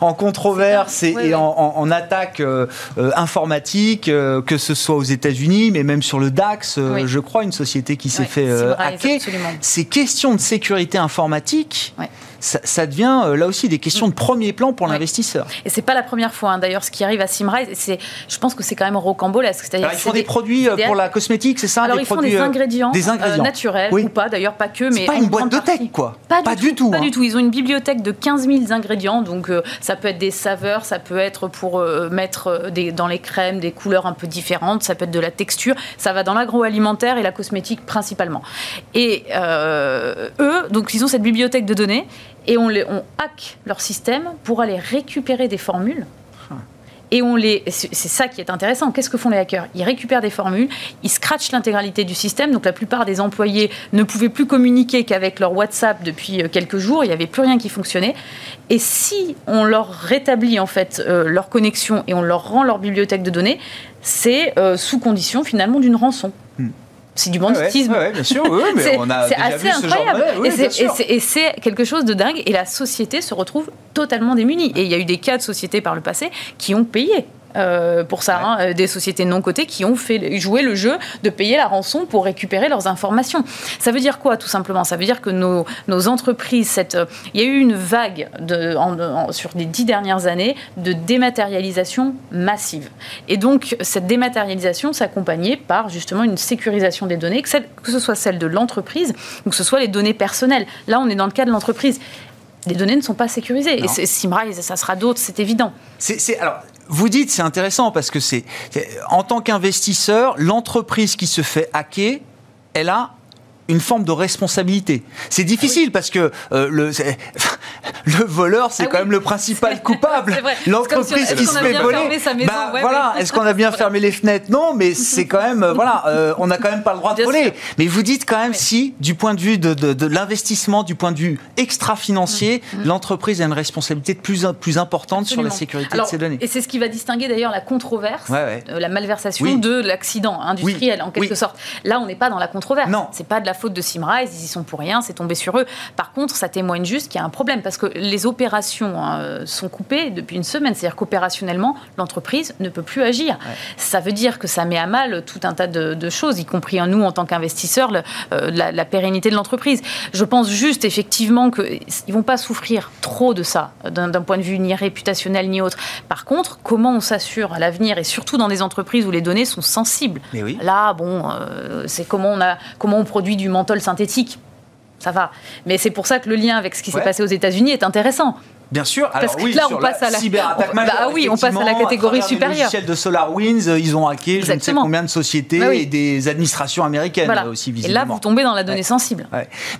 en, controverses et, en, attaques euh, euh, informatiques, que ce soit aux États-Unis, mais même sur le DAX, je crois, une société qui s'est fait hacker. Ces questions de sécurité informatique ça, devient euh, là aussi des questions de premier plan pour l'investisseur. Et c'est pas la première fois, hein. d'ailleurs, ce qui arrive à Simrise, c'est, je pense que c'est quand même rocambolesque. C'est-à-dire ils font des, produits euh, pour la cosmétique, c'est ça Alors ils font des euh, ingrédients, des ingrédients. naturels ou pas, d'ailleurs pas que, mais pas une boîte de tech, quoi. Pas, du, tout. Pas du hein. tout. Ils ont une bibliothèque de 15 000 ingrédients, donc ça peut être des saveurs, ça peut être pour mettre des, dans les crèmes des couleurs un peu différentes, ça peut être de la texture, ça va dans l'agroalimentaire et la cosmétique principalement. Et eux, donc ils ont cette bibliothèque de données et on, les, on hack leur système pour aller récupérer des formules. Et on les, c'est ça qui est intéressant. Qu'est-ce que font les hackers? Ils récupèrent des formules, ils scratchent l'intégralité du système. Donc la plupart des employés ne pouvaient plus communiquer qu'avec leur WhatsApp depuis euh, quelques jours. Il n'y avait plus rien qui fonctionnait. Et si on leur rétablit en fait euh, leur connexion et on leur rend leur bibliothèque de données, c'est euh, sous condition finalement d'une rançon. Hmm c'est du banditisme. bien sûr, mais on a assez incroyable. et c'est quelque chose de dingue. Et la société se retrouve totalement démunie. Et il y a eu des cas de sociétés par le passé qui ont payé euh, pour ça, hein, euh, des sociétés non cotées qui ont fait jouer le jeu de payer la rançon pour récupérer leurs informations. Ça veut dire quoi, tout simplement? Ça veut dire que nos, nos entreprises, cette, euh, il y a eu une vague de, sur les dix dernières années de dématérialisation massive. Et donc, cette dématérialisation s'accompagnait par justement une sécurisation des données, que, que ce soit celle de l'entreprise ou que ce soit les données personnelles. Là, on est dans le cas de l'entreprise les données ne sont pas sécurisées. Et Simrise, ça sera d'autres, c'est évident. C'est, alors, vous dites, c'est intéressant parce que c'est, en tant qu'investisseur, l'entreprise qui se fait hacker, elle a une forme de responsabilité. C'est difficile parce que euh, le, [LAUGHS] le voleur, c'est ah quand même le principal coupable. [LAUGHS] L'entreprise qui se fait voler. Bah, voilà, est-ce qu'on a bien [LAUGHS] fermé les fenêtres? Non, mais c'est quand même, euh, voilà, euh, on n'a quand même pas le droit de voler. Mais vous dites quand même si, du point de vue de, de, l'investissement, du point de vue extra-financier, mm, mm. l'entreprise a une responsabilité de plus, plus importante sur la sécurité de ses données. Et c'est ce qui va distinguer d'ailleurs la controverse, la malversation de l'accident industriel en quelque sorte. Là, on n'est pas dans la controverse. Non. C'est pas de la faute de Simrise, ils y sont pour rien, c'est tombé sur eux. Par contre, ça témoigne juste qu'il y a un problème parce que les opérations hein, sont coupées depuis une semaine. C'est-à-dire qu'opérationnellement, l'entreprise ne peut plus agir. Ça veut dire que ça met à mal tout un tas de, choses, y compris en nous en tant qu'investisseurs, euh, la, pérennité de l'entreprise. Je pense juste effectivement qu'ils ne vont pas souffrir trop de ça, d'un point de vue ni réputationnel ni autre. Par contre, comment on s'assure à l'avenir, et surtout dans des entreprises où les données sont sensibles? Là, bon, euh, c'est comment on, a, comment on produit du menthol synthétique ça va. Mais c'est pour ça que le lien avec ce qui s'est passé aux États-Unis est intéressant. Bien sûr. Parce que là, on passe à la cyberattaque bah, oui, on passe à la catégorie supérieure. Logiciel de SolarWinds, euh, ils ont hacké je ne sais combien de sociétés bah et des administrations américaines aussi visiblement. Et là, vous tombez dans la donnée sensible.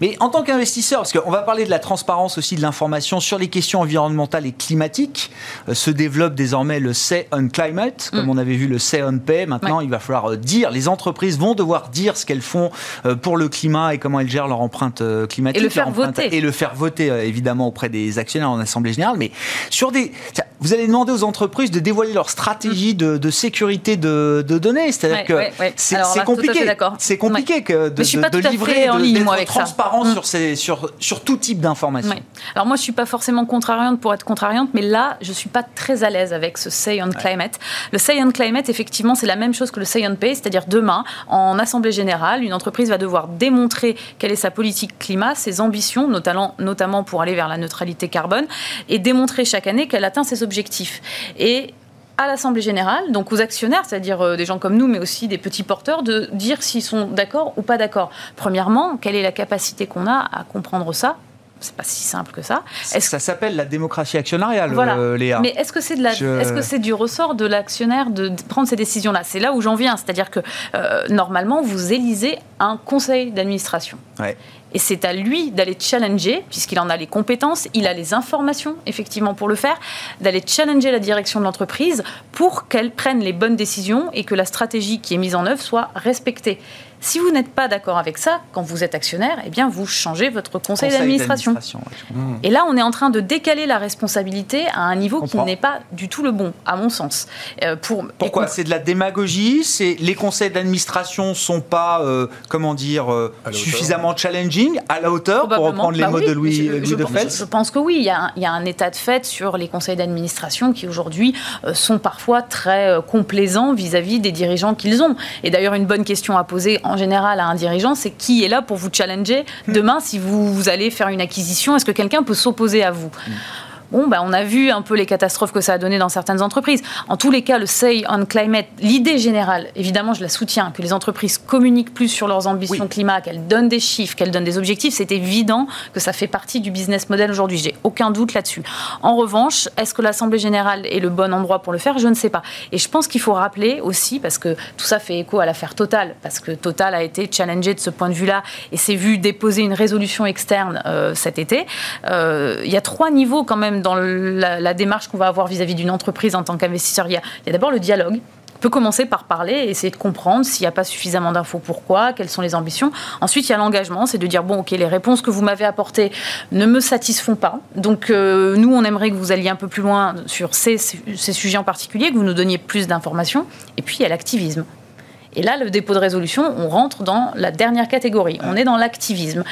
Mais en tant qu'investisseur, parce qu'on va parler de la transparence aussi de l'information sur les questions environnementales et climatiques, euh, se développe désormais le Say on Climate, comme mm. on avait vu le Say on Pay. Maintenant, il va falloir euh, dire, les entreprises vont devoir dire ce qu'elles font pour le climat et comment elles gèrent leur empreinte climatique. Et le faire voter. Et le faire voter, évidemment, auprès des actionnaires en assemblée Mais sur des. Vous allez demander aux entreprises de dévoiler leur stratégie de, de sécurité de, de données. C'est-à-dire Ouais, que ouais, ouais. c'est compliqué. C'est compliqué que de, je de- livrer, en ligne, moi, avec ça. transparent Mm. sur, ces, sur, sur tout type d'informations. Alors moi, je suis pas forcément contrariante pour être contrariante, mais là, je suis pas très à l'aise avec ce Say on Climate. Le Say on Climate, effectivement, c'est la même chose que le Say on Pay, c'est-à-dire demain, en assemblée générale, une entreprise va devoir démontrer quelle est sa politique climat, ses ambitions, notamment, notamment pour aller vers la neutralité carbone, et démontrer chaque année qu'elle atteint ses objectifs. Et à l'Assemblée générale, donc aux actionnaires, c'est-à-dire euh, des gens comme nous, mais aussi des petits porteurs, de dire s'ils sont d'accord ou pas d'accord. Premièrement, quelle est la capacité qu'on a à comprendre ça c'est pas si simple que ça. Est-ce Ça s'appelle la démocratie actionnariale, Voilà. euh, Léa. mais est-ce que c'est de la, Je- est-ce que c'est du ressort de l'actionnaire de prendre ces décisions-là? C'est là où j'en viens, c'est-à-dire que euh, normalement vous élisez un conseil d'administration. Ouais. Et c'est à lui d'aller challenger, puisqu'il en a les compétences, il a les informations, effectivement, pour le faire, d'aller challenger la direction de l'entreprise pour qu'elle prenne les bonnes décisions et que la stratégie qui est mise en œuvre soit respectée. Si vous n'êtes pas d'accord avec ça, quand vous êtes actionnaire, eh bien, vous changez votre conseil, d'administration. ouais. Et là, on est en train de décaler la responsabilité à un niveau qui n'est pas du tout le bon, à mon sens. Euh, pour, Pourquoi C'est de la démagogie C'est les conseils d'administration sont pas, euh, comment dire, euh, suffisamment challenging, à la hauteur, pour reprendre les Bah mots oui, de Louis, je, Louis je de pense- Fels. je pense que oui, il y, a un, il y a un état de fait sur les conseils d'administration qui aujourd'hui euh, sont parfois très euh, complaisants vis-à-vis des dirigeants qu'ils ont. Et d'ailleurs, une bonne question à poser en général à un dirigeant, c'est qui est là pour vous challenger. Hmm. demain si vous, vous allez faire une acquisition Est-ce que quelqu'un peut s'opposer à vous? Bon, bah, on a vu un peu les catastrophes que ça a donné dans certaines entreprises. En tous les cas, le Say on Climate, l'idée générale, évidemment, je la soutiens, que les entreprises communiquent plus sur leurs ambitions Oui. climat, qu'elles donnent des chiffres, qu'elles donnent des objectifs. C'est évident que ça fait partie du business model aujourd'hui. J'ai aucun doute là-dessus. En revanche, est-ce que l'Assemblée générale est le bon endroit pour le faire? Je ne sais pas. Et je pense qu'il faut rappeler aussi, parce que tout ça fait écho à l'affaire Total, parce que Total a été challengé de ce point de vue-là et s'est vu déposer une résolution externe euh, cet été. Euh, Il y a trois niveaux quand même dans la, la démarche qu'on va avoir vis-à-vis d'une entreprise en tant qu'investisseur. Il y a, il y a d'abord le dialogue. On peut commencer par parler et essayer de comprendre s'il n'y a pas suffisamment d'infos, pourquoi, quelles sont les ambitions. Ensuite, il y a l'engagement, c'est de dire, bon, ok, les réponses que vous m'avez apportées ne me satisfont pas. Donc, euh, nous, on aimerait que vous alliez un peu plus loin sur ces, ces sujets en particulier, que vous nous donniez plus d'informations. Et puis, il y a l'activisme. Et là, le dépôt de résolution, on rentre dans la dernière catégorie. On est dans l'activisme.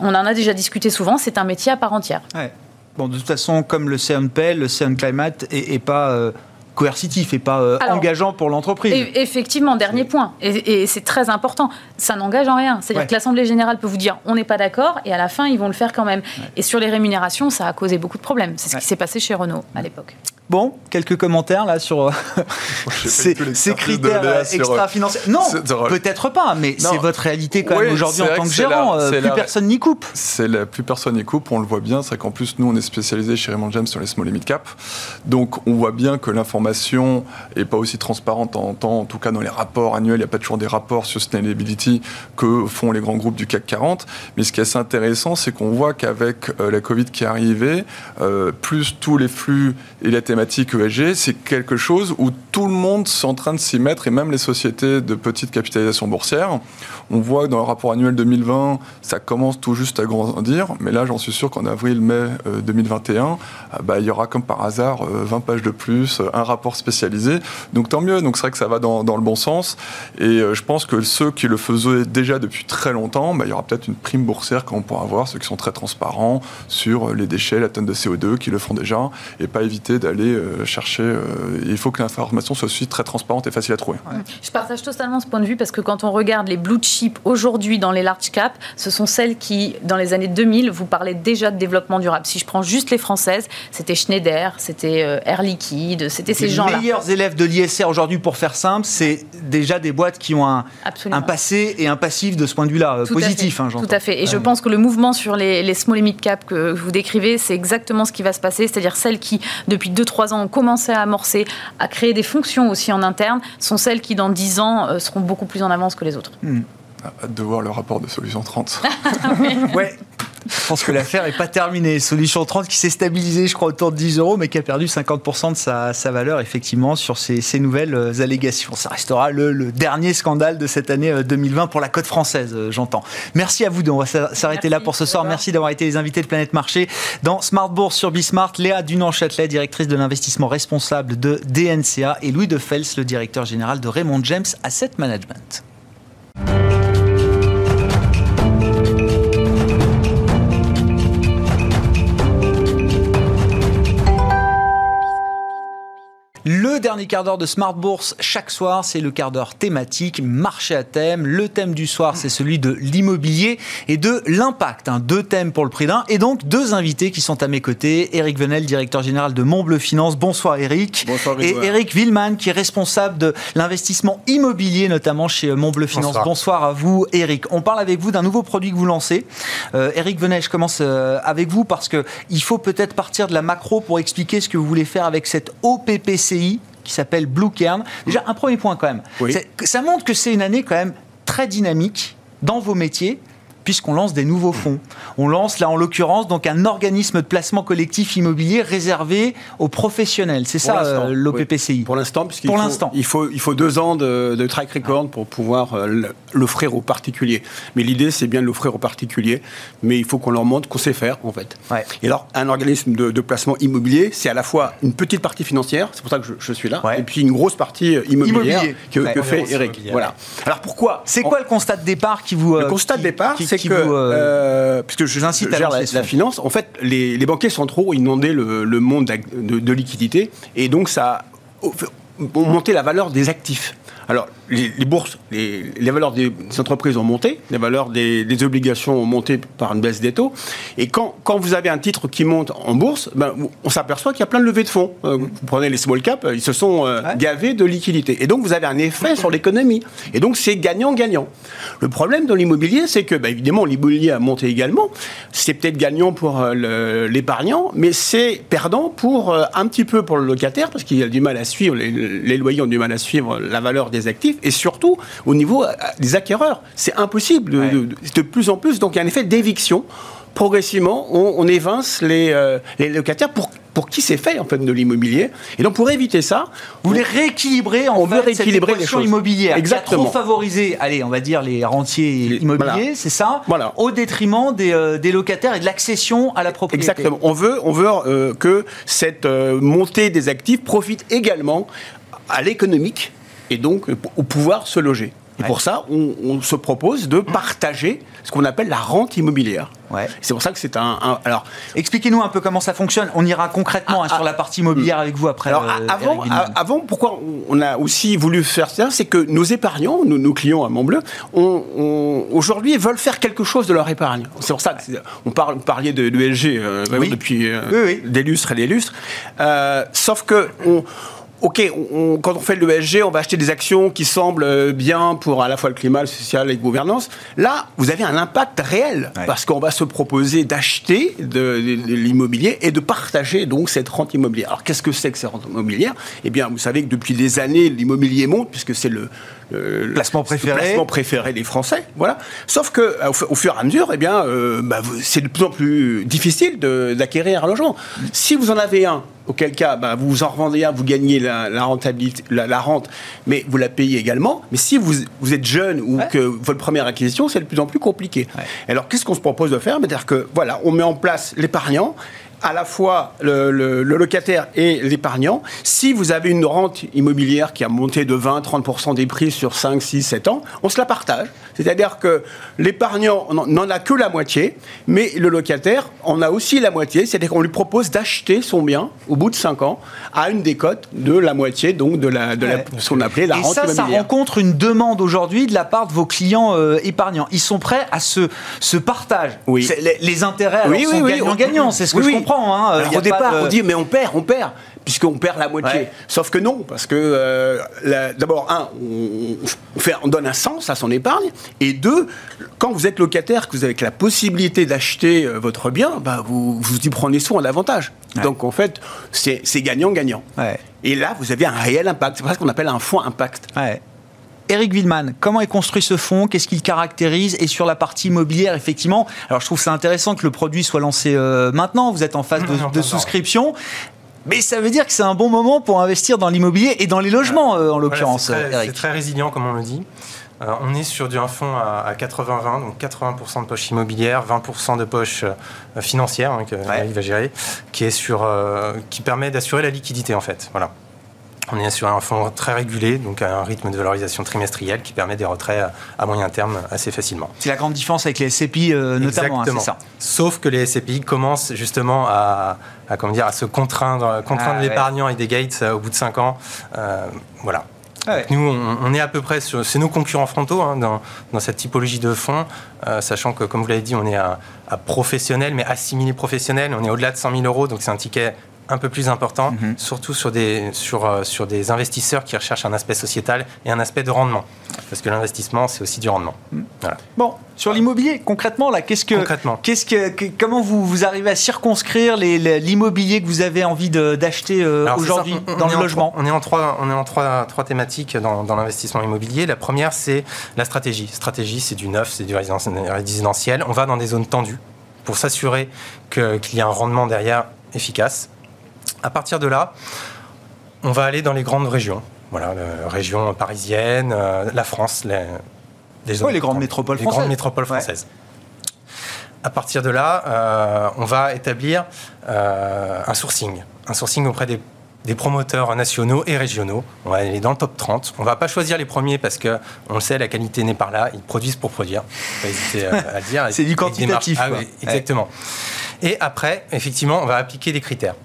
On en a déjà discuté souvent, c'est un métier à part entière. Ouais. Bon, de toute façon, comme le CNPL, le CN Climate est, est pas euh, coercitif et pas euh, Alors, engageant pour l'entreprise. Effectivement, dernier point, et, et c'est très important, ça n'engage en rien. C'est-à-dire Ouais. que l'Assemblée générale peut vous dire on n'est pas d'accord, et à la fin, ils vont le faire quand même. Et sur les rémunérations, ça a causé beaucoup de problèmes. C'est ce Ouais. qui s'est passé chez Renault à l'époque. Bon, quelques commentaires là sur euh, [LAUGHS] ces, ces critères euh, extra-financiers. Non, peut-être pas, mais c'est votre réalité quand Oui, même aujourd'hui en tant que gérant. la- plus la- personne n'y coupe. C'est la plus personne n'y coupe, on le voit bien, c'est qu'en plus nous on est spécialisé chez Raymond James sur les small et mid cap. Donc on voit bien que l'information est pas aussi transparente en temps, en tout cas dans les rapports annuels, il n'y a pas toujours des rapports sur sustainability que font les grands groupes du CAC 40. Mais ce qui est assez intéressant, c'est qu'on voit qu'avec euh, la Covid qui est arrivée, euh, plus tous les flux et la thématique ESG, c'est quelque chose où tout le monde est en train de s'y mettre et même les sociétés de petite capitalisation boursière. On voit que dans le rapport annuel 2020, ça commence tout juste à grandir, mais là, j'en suis sûr qu'en avril-mai euh, 2021, ah bah, il y aura comme par hasard euh, 20 pages de plus, euh, un rapport spécialisé. Donc tant mieux, donc c'est vrai que ça va dans, dans le bon sens. Et euh, je pense que ceux qui le faisaient déjà depuis très longtemps, bah, il y aura peut-être une prime boursière qu'on pourra avoir, ceux qui sont très transparents sur euh, les déchets, la tonne de CO2, qui le font déjà, et pas éviter d'aller euh, chercher. euh, il faut que l'information soit aussi très transparente et facile à trouver. Je partage totalement ce point de vue parce que quand on regarde les blue chips aujourd'hui dans les large caps, ce sont celles qui, dans les années 2000, vous parlaient déjà de développement durable. Si je prends juste les françaises, c'était Schneider, c'était Air Liquide, c'était ces les gens-là. meilleurs élèves de l'ISR aujourd'hui, pour faire simple, c'est déjà des boîtes qui ont un, passé et un passif de ce point de vue-là, euh, positif. hein, j'entends. Tout à fait. Et je pense que le mouvement sur les, les small et mid cap que vous décrivez, c'est exactement ce qui va se passer. C'est-à-dire celles qui, depuis 2-3 ans, ont commencé à amorcer, à créer des fonctions aussi en interne, sont celles qui, dans 10 ans, euh, seront beaucoup plus en avance que les autres. Hâte de voir le rapport de Solution 30. [LAUGHS] Ouais. Je pense que l'affaire n'est pas terminée. Solution 30 qui s'est stabilisée, je crois, autour de 10 euros, mais qui a perdu 50% de sa, sa, valeur, effectivement, sur ces, ces nouvelles euh, allégations. Ça restera le, le, dernier scandale de cette année 2020 euh, pour la côte française, euh, j'entends. Merci à vous deux. On va s'arrêter là pour ce soir. Merci d'avoir été les invités de Planète Marché dans Smart Bourse sur Bismart. Léa Dunan-Châtelet, directrice de l'investissement responsable de DNCA, et Louis de Fels, le directeur général de Raymond James Asset Management. Le dernier quart d'heure de Smart Bourse chaque soir, c'est le quart d'heure thématique, marché à thème. Le thème du soir, c'est celui de l'immobilier et de l'impact. Hein. Deux thèmes pour le prix d'un et donc deux invités qui sont à mes côtés. Eric Venel, directeur général de Montbleu Finance. Bonsoir Eric. Bonsoir Et Eric Villeman, qui est responsable de l'investissement immobilier, notamment chez Montbleu Finance. Bonsoir. Bonsoir. à vous Eric. On parle avec vous d'un nouveau produit que vous lancez. Euh, Eric Venel, je commence euh, avec vous parce que il faut peut-être partir de la macro pour expliquer ce que vous voulez faire avec cette OPPCI qui s'appelle Blue Cairn. Déjà, un premier point quand même. Oui. Ça montre que c'est une année quand même très dynamique dans vos métiers puisqu'on lance des nouveaux fonds. On lance là en l'occurrence donc un organisme de placement collectif immobilier réservé aux professionnels. C'est ça euh, l'OPPCI. Oui. Pour l'instant, puisqu'il faut, il faut, il faut deux ans de, de track record pour pouvoir euh, l'offrir aux particuliers. Mais l'idée, c'est bien de l'offrir aux particuliers, mais il faut qu'on leur montre qu'on sait faire en fait. Ouais. Et alors, un organisme de, de placement immobilier, c'est à la fois une petite partie financière, c'est pour ça que je, je suis là, ouais. et puis une grosse partie immobilière Immobilier. que, Ouais. que fait Eric. Voilà. Alors pourquoi C'est quoi le constat de départ qui vous le euh, constat de départ, qui- c'est que, vous, euh, euh, puisque je, incite je à la, la finance, en fait, les, les banquiers centraux inondaient le, le monde de, de liquidité, et donc ça a ont monté la valeur des actifs. Alors, les, les bourses, les, les valeurs des entreprises ont monté, les valeurs des, des obligations ont monté par une baisse des taux. Et quand, quand vous avez un titre qui monte en bourse, ben, on s'aperçoit qu'il y a plein de levées de fonds. Euh, vous prenez les small caps, ils se sont euh, Ouais. gavés de liquidités. Et donc, vous avez un effet sur l'économie. Et donc, c'est gagnant-gagnant. Le problème dans l'immobilier, c'est que, ben, évidemment, l'immobilier a monté également. C'est peut-être gagnant pour euh, l'épargnant, mais c'est perdant pour euh, un petit peu pour le locataire, parce qu'il a du mal à suivre, les, les loyers ont du mal à suivre la valeur des actifs, et surtout au niveau euh, des acquéreurs. C'est impossible de, Ouais. de- de plus en plus. Donc, il y a un effet d'éviction. Progressivement, on, on évince les, euh, les locataires pour, pour qui c'est fait en fait de l'immobilier. Et donc pour éviter ça, Vous voulez rééquilibrer en On fait, veut rééquilibrer cette équation les choses. immobilière Exactement. qui a trop favorisé, allez, on va dire les rentiers Les- immobiliers, voilà. c'est ça, Voilà. au détriment des, euh, des locataires et de l'accession à la propriété. Exactement. On veut, on veut euh, que cette euh, montée des actifs profite également à l'économique et donc euh, au pouvoir se loger. Et Ouais. pour ça, on, on se propose de partager ce qu'on appelle la rente immobilière. Ouais. C'est pour ça que c'est un, un- alors Expliquez-nous un peu comment ça fonctionne. On ira concrètement hein, Ah, sur la partie immobilière avec vous après. Alors euh, avant, avant, pourquoi on a aussi voulu faire ça, c'est que nos épargnants, nos, nos clients à Montbleu, on- on- aujourd'hui veulent faire quelque chose de leur épargne. C'est pour ça que c'est- on parliez de, LG euh, Oui. depuis euh, Oui, oui. des lustres et des lustres. Sauf que on, Ok, on- quand on fait le ESG, on va acheter des actions qui semblent euh, bien pour à la fois le climat, le social et la gouvernance. Là, vous avez un impact réel Ouais. parce qu'on va se proposer d'acheter de, de- de l'immobilier et de partager donc cette rente immobilière. Alors qu'est-ce que c'est que cette rente immobilière? Eh bien, vous savez que depuis des années, l'immobilier monte puisque c'est le, le- le- Placement le préféré. placement préféré des Français. Voilà. Sauf que euh, au, fu- au fur et à mesure, eh bien, euh, bah, c'est de plus en plus difficile d'acquérir un logement. Si vous en avez un, auquel cas, bah, vous en revendez un, vous gagnez la, la rentabilité, la, la rente, mais vous la payez également. Mais si vous, vous êtes jeune ou Ouais. que votre première acquisition, c'est de plus en plus compliqué. Ouais. Alors, qu'est-ce qu'on se propose de faire? C'est-à-dire que voilà, on met en place l'épargnant à la fois le, locataire et l'épargnant. Si vous avez une rente immobilière qui a monté de 20-30% des prix sur 5, 6, 7 ans, on se la partage. C'est-à-dire que l'épargnant n'en- a que la moitié, mais le locataire en a aussi la moitié. C'est-à-dire qu'on lui propose d'acheter son bien au bout de 5 ans à une décote de la moitié, donc de, la, de la- ce qu'on appelait la Et rente ça, ça immobilière. rencontre une demande aujourd'hui de la part de vos clients euh, épargnants. Ils sont prêts à ce, ce partage. Oui. Les, les intérêts alors, Oui, sont oui, oui. gagnant-gagnant, c'est ce que je comprends. hein. Alors, au départ, de- on dit mais on perd, on perd, puisqu'on perd la moitié. Ouais. Sauf que non, parce que euh, d'abord, un, on, on fait, on donne un sens à son épargne, et deux, quand vous êtes locataire, que vous avez la possibilité d'acheter euh, votre bien, bah, vous, vous y prenez soin davantage. Ouais. Donc en fait, c'est gagnant-gagnant. Ouais. Et là, vous avez un réel impact. C'est pour ça qu'on appelle un fonds impact. Eric Villeman, comment est construit ce fonds? Qu'est-ce qu'il caractérise? Et sur la partie immobilière, effectivement, alors je trouve c'est intéressant que le produit soit lancé euh, maintenant. Vous êtes en phase de, de souscription. Mais ça veut dire que c'est un bon moment pour investir dans l'immobilier et dans les logements, euh, en l'occurrence, Eric. C'est très résilient, comme on le dit. Euh, on est sur un fonds à, 80-20, donc 80% de poches immobilières, 20% de poches euh, financières hein, que va gérer, qui, est sur, qui permet d'assurer la liquidité en fait. Voilà. On est sur un fonds très régulé, donc à un rythme de valorisation trimestriel qui permet des retraits à moyen terme assez facilement. C'est la grande différence avec les SCPI notamment, hein, ça Sauf que les SCPI commencent justement à, comment dire, à se contraindre, contraindre ah, l'épargnant et des gates au bout de 5 ans. voilà. Ah Nous, on, est à peu près sur. C'est nos concurrents frontaux hein, dans, cette typologie de fonds, euh, sachant que, comme vous l'avez dit, on est à, professionnel, mais assimilé professionnel. On est au-delà de 100 000 euros, donc c'est un ticket un peu plus important, mhm. surtout sur des, sur, euh, sur des investisseurs qui recherchent un aspect sociétal et un aspect de rendement. Parce que l'investissement, c'est aussi du rendement. Mhm. Bon, sur l'immobilier, concrètement, là, qu'est-ce que. Qu'est-ce que, comment vous, vous arrivez à circonscrire l'immobilier que vous avez envie d'acheter euh, aujourd'hui dans le logement On est en trois, on est en trois, trois thématiques dans, dans l'investissement immobilier. La première, c'est la stratégie. Stratégie, c'est du neuf, c'est du résidentiel. On va dans des zones tendues pour s'assurer qu'il y a un rendement derrière efficace. À partir de là, on va aller dans les grandes régions. Voilà, la région parisienne, euh, la France, les, les, les grandes métropoles françaises. grandes métropoles françaises. À partir de là, euh, on va établir euh, un sourcing. Un sourcing auprès des, promoteurs nationaux et régionaux. On va aller dans le top 30. On ne va pas choisir les premiers parce que on le sait, la qualité n'est pas là. Ils produisent pour produire. Pas hésiter à, dire. [LAUGHS] C'est du quantitatif. Ah, oui, exactement. Et après, effectivement, on va appliquer des critères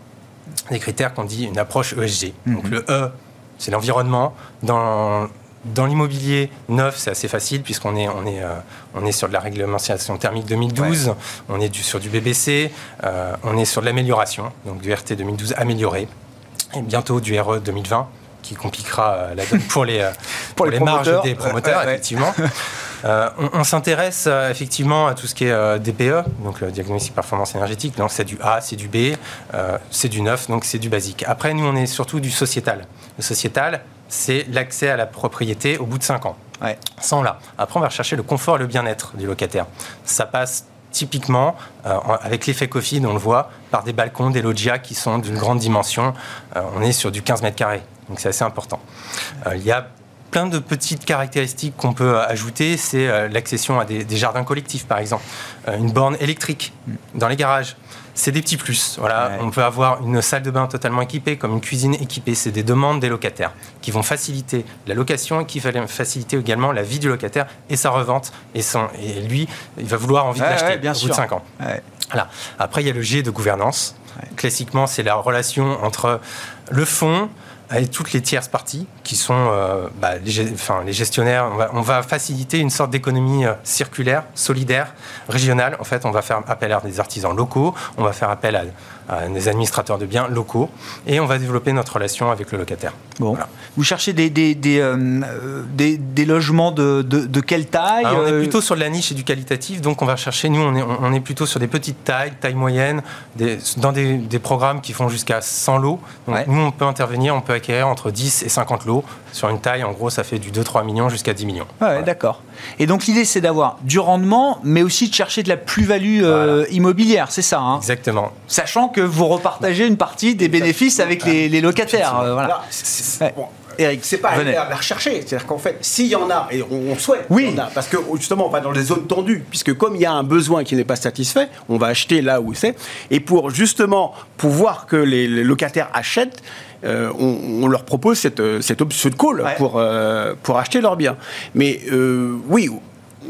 des critères qu'on dit une approche ESG. Donc mhm. le E, c'est l'environnement. Dans, dans l'immobilier neuf, c'est assez facile puisqu'on est, on est, euh, on est sur de la réglementation thermique 2012, on est du, sur du BBC, euh, on est sur de l'amélioration, donc du RT 2012 amélioré, et bientôt du RE 2020 qui compliquera euh, la donne pour les, [LAUGHS] pour, les, marges des promoteurs, effectivement. [LAUGHS] Euh, on, s'intéresse euh, effectivement à tout ce qui est euh, DPE, donc le diagnostic performance énergétique. Donc c'est du A, c'est du B, c'est du neuf, donc c'est du basique. Après, nous, on est surtout du sociétal. Le sociétal, c'est l'accès à la propriété au bout de 5 ans. Sans là. Après, on va rechercher le confort et le bien-être du locataire. Ça passe typiquement, avec l'effet Covid, on le voit, par des balcons, des loggias qui sont d'une grande dimension. on est sur du 15 mètres carrés, donc c'est assez important. il y a plein de petites caractéristiques qu'on peut ajouter. C'est euh, l'accession à des, jardins collectifs, par exemple, euh, une borne électrique dans les garages. C'est des petits plus. Voilà, on peut avoir une salle de bain totalement équipée, comme une cuisine équipée. C'est des demandes des locataires qui vont faciliter la location et qui vont faciliter également la vie du locataire et sa revente. Et, son, et lui, il va vouloir envie de l'acheter au bout de 5 ans. Voilà. Après, il y a le G de gouvernance. Classiquement, c'est la relation entre le fonds, avec toutes les tierces parties qui sont euh, bah, les, gestionnaires. On va, faciliter une sorte d'économie euh, circulaire, solidaire, régionale. En fait, on va faire appel à des artisans locaux, on va faire appel à, des administrateurs de biens locaux et on va développer notre relation avec le locataire. Bon. Vous cherchez des, des, des, euh, des logements de, de, quelle taille On est plutôt sur de la niche et du qualitatif, donc on va chercher, nous, on est, on est plutôt sur des petites tailles, taille moyenne, dans des, programmes qui font jusqu'à 100 lots. Donc nous, on peut intervenir, on peut acquérir entre 10 et 50 lots sur une taille, en gros, ça fait du 2-3 millions jusqu'à 10 millions. Ouais, d'accord. Et donc l'idée, c'est d'avoir du rendement, mais aussi de chercher de la plus-value euh, immobilière, c'est ça hein? Exactement. Sachant que vous repartagez une partie des bénéfices avec les, locataires. Euh, voilà. Eric, c'est pas à la rechercher. C'est-à-dire qu'en fait, s'il y en a, et on, souhaite, oui. y en a, parce que justement, on va dans les zones tendues, puisque comme il y a un besoin qui n'est pas satisfait, on va acheter là où c'est. Et pour justement pouvoir que les locataires achètent, euh, on, leur propose cette, euh, cette option de call pour, euh, pour acheter leurs biens. Mais oui,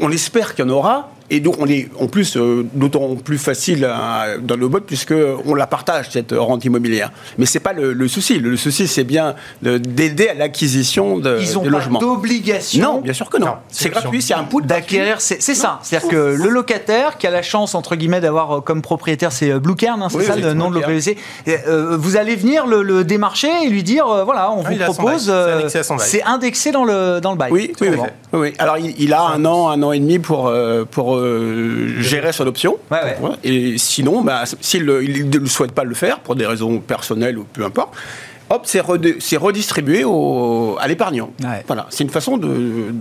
on espère qu'il y en aura, et donc, on est en plus euh, d'autant plus facile dans le mode puisqu'on la partage, cette rente immobilière. Mais ce n'est pas le, souci. Le, souci, c'est bien d'aider à l'acquisition de, Ils ont pas d'obligation. Non, bien sûr que non. c'est gratuit, c'est un pool. D'acquérir, c'est ça. C'est-à-dire que le locataire qui a la chance, entre guillemets, d'avoir euh, comme propriétaire, c'est euh, Blue Cairn, hein, c'est ça le nom de l'OPVC. vous allez venir le, démarcher et lui dire voilà, on ah, vous propose. C'est indexé dans le, dans le bail. Oui, oui, Alors, il, a un an, un an et demi pour. pour euh, gérer son option. Et sinon, bah, s'il ne souhaite pas le faire, pour des raisons personnelles ou peu importe, hop, c'est redistribué au, à l'épargnant. Voilà, c'est une façon de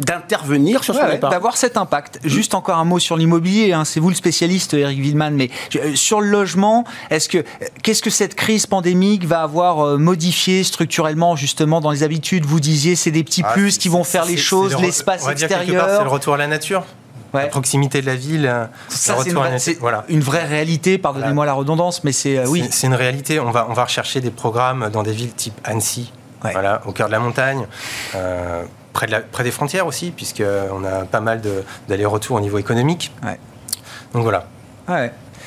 d'intervenir sur son épargne. D'avoir cet impact. Juste encore un mot sur l'immobilier. Hein. C'est vous le spécialiste, Eric Wildman. Mais euh, sur le logement, est-ce que qu'est-ce que cette crise pandémique va avoir euh, modifié structurellement justement dans les habitudes? Vous disiez, c'est des petits ah, plus qui vont faire les choses, l'espace extérieur. C'est le retour à la nature. La proximité de la ville, euh, ça, c'est une, voilà. une vraie réalité, pardonnez-moi la redondance, mais c'est oui. C'est une réalité. On va, on va rechercher des programmes dans des villes type Annecy, voilà, au cœur de la montagne. Euh, près, de la, près des frontières aussi, puisqu'on a pas mal d'allers-retours au niveau économique. Donc voilà.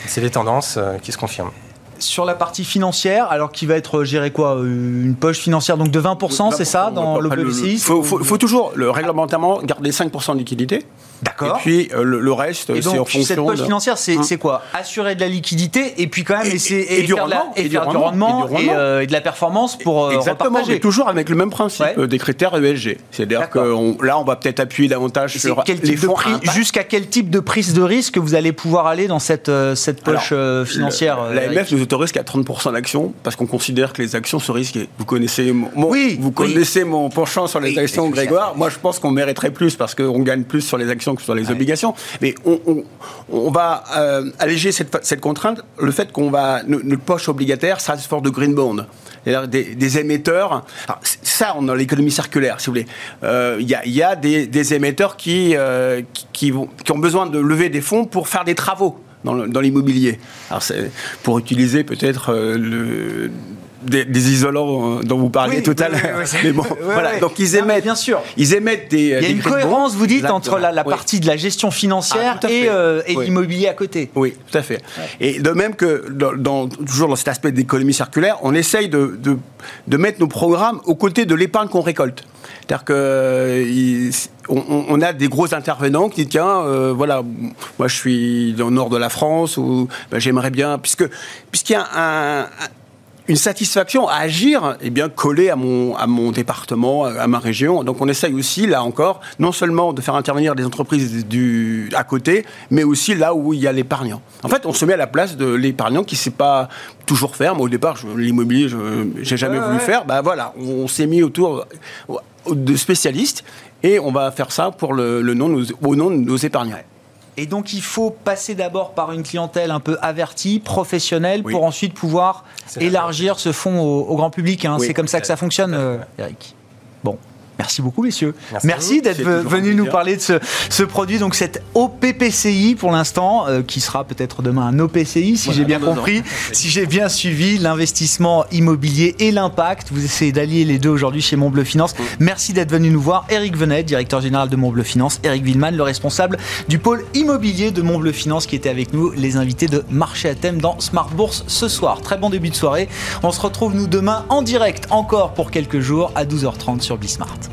C'est les tendances euh, qui se confirment sur la partie financière, alors qui va être géré quoi Une poche financière donc de 20%, c'est ça, dans l'OPCI Il faut, faut, toujours, le réglementairement, garder 5% de liquidité. D'accord. Et puis euh, le, reste, c'est en fonction. Cette poche financière, c'est hein quoi? Assurer de la liquidité et puis quand même essayer et, du, rendement, et, du rendement, euh, et, de la performance pour euh, Exactement, repartager. toujours avec le même principe des critères ESG. C'est-à-dire que là, on va peut-être appuyer davantage sur les fonds Jusqu'à quel type de prise de risque vous allez pouvoir aller dans cette, cette poche financière L'AMF nous autorise qu'à 30% d'actions parce qu'on considère que les actions se risquent. Vous connaissez mon, oui, vous connaissez mon penchant sur les actions, Grégoire. Moi, je pense qu'on mériterait plus parce qu'on gagne plus sur les actions que sur les obligations. Mais on, va euh, alléger cette, contrainte, le fait qu'on va, notre poche obligataire, ça se de green bond. Des, des, émetteurs. ça, on a l'économie circulaire, si vous voulez. Euh, il y, a, des, émetteurs qui, euh, qui, vont, qui, ont besoin de lever des fonds pour faire des travaux dans l'immobilier. Alors, pour utiliser peut-être le des, isolants euh, dont vous parliez tout à l'heure. mais bon, [LAUGHS] voilà. Donc ils émettent, bien sûr. Ils émettent des. Il y a une cohérence, vous dites, entre la, partie de la gestion financière ah, et, euh, l'immobilier à côté. Oui, tout à fait. Et de même que dans, toujours dans cet aspect d'économie circulaire, on essaye de, de, mettre nos programmes aux côtés de l'épargne qu'on récolte. C'est-à-dire que on, a des gros intervenants qui disent tiens, euh, voilà, moi je suis dans le nord de la France ou ben, j'aimerais bien, puisque puisqu'il y a un une satisfaction à agir eh bien collé à mon à mon département à ma région. Donc on essaye aussi là encore non seulement de faire intervenir des entreprises du à côté mais aussi là où il y a l'épargnant. En fait on se met à la place de l'épargnant qui sait pas toujours faire. Moi au départ l'immobilier je j'ai jamais voulu faire. Bah voilà. On, s'est mis autour de spécialistes et on va faire ça pour le, le nom au nom de nos épargnants et donc il faut passer d'abord par une clientèle un peu avertie, professionnelle, pour ensuite pouvoir élargir ce fonds au, grand public. Hein. C'est comme ça que ça fonctionne, euh, Eric. Bon. Merci beaucoup, messieurs. Merci, d'être venus nous parler de ce, produit, donc cet OPPCI pour l'instant, euh, qui sera peut-être demain un OPCI, si j'ai bien compris, [LAUGHS] si j'ai bien suivi l'investissement immobilier et l'impact. Vous essayez d'allier les deux aujourd'hui chez Montbleu Finance. Merci d'être venu nous voir. Eric Venet, directeur général de Montbleu Finance. Eric Villeman, le responsable du pôle immobilier de Montbleu Finance, qui était avec nous, les invités de Marché à thème dans Smart Bourse ce soir. Très bon début de soirée. On se retrouve, nous, demain en direct, encore pour quelques jours, à 12h30 sur Bismart.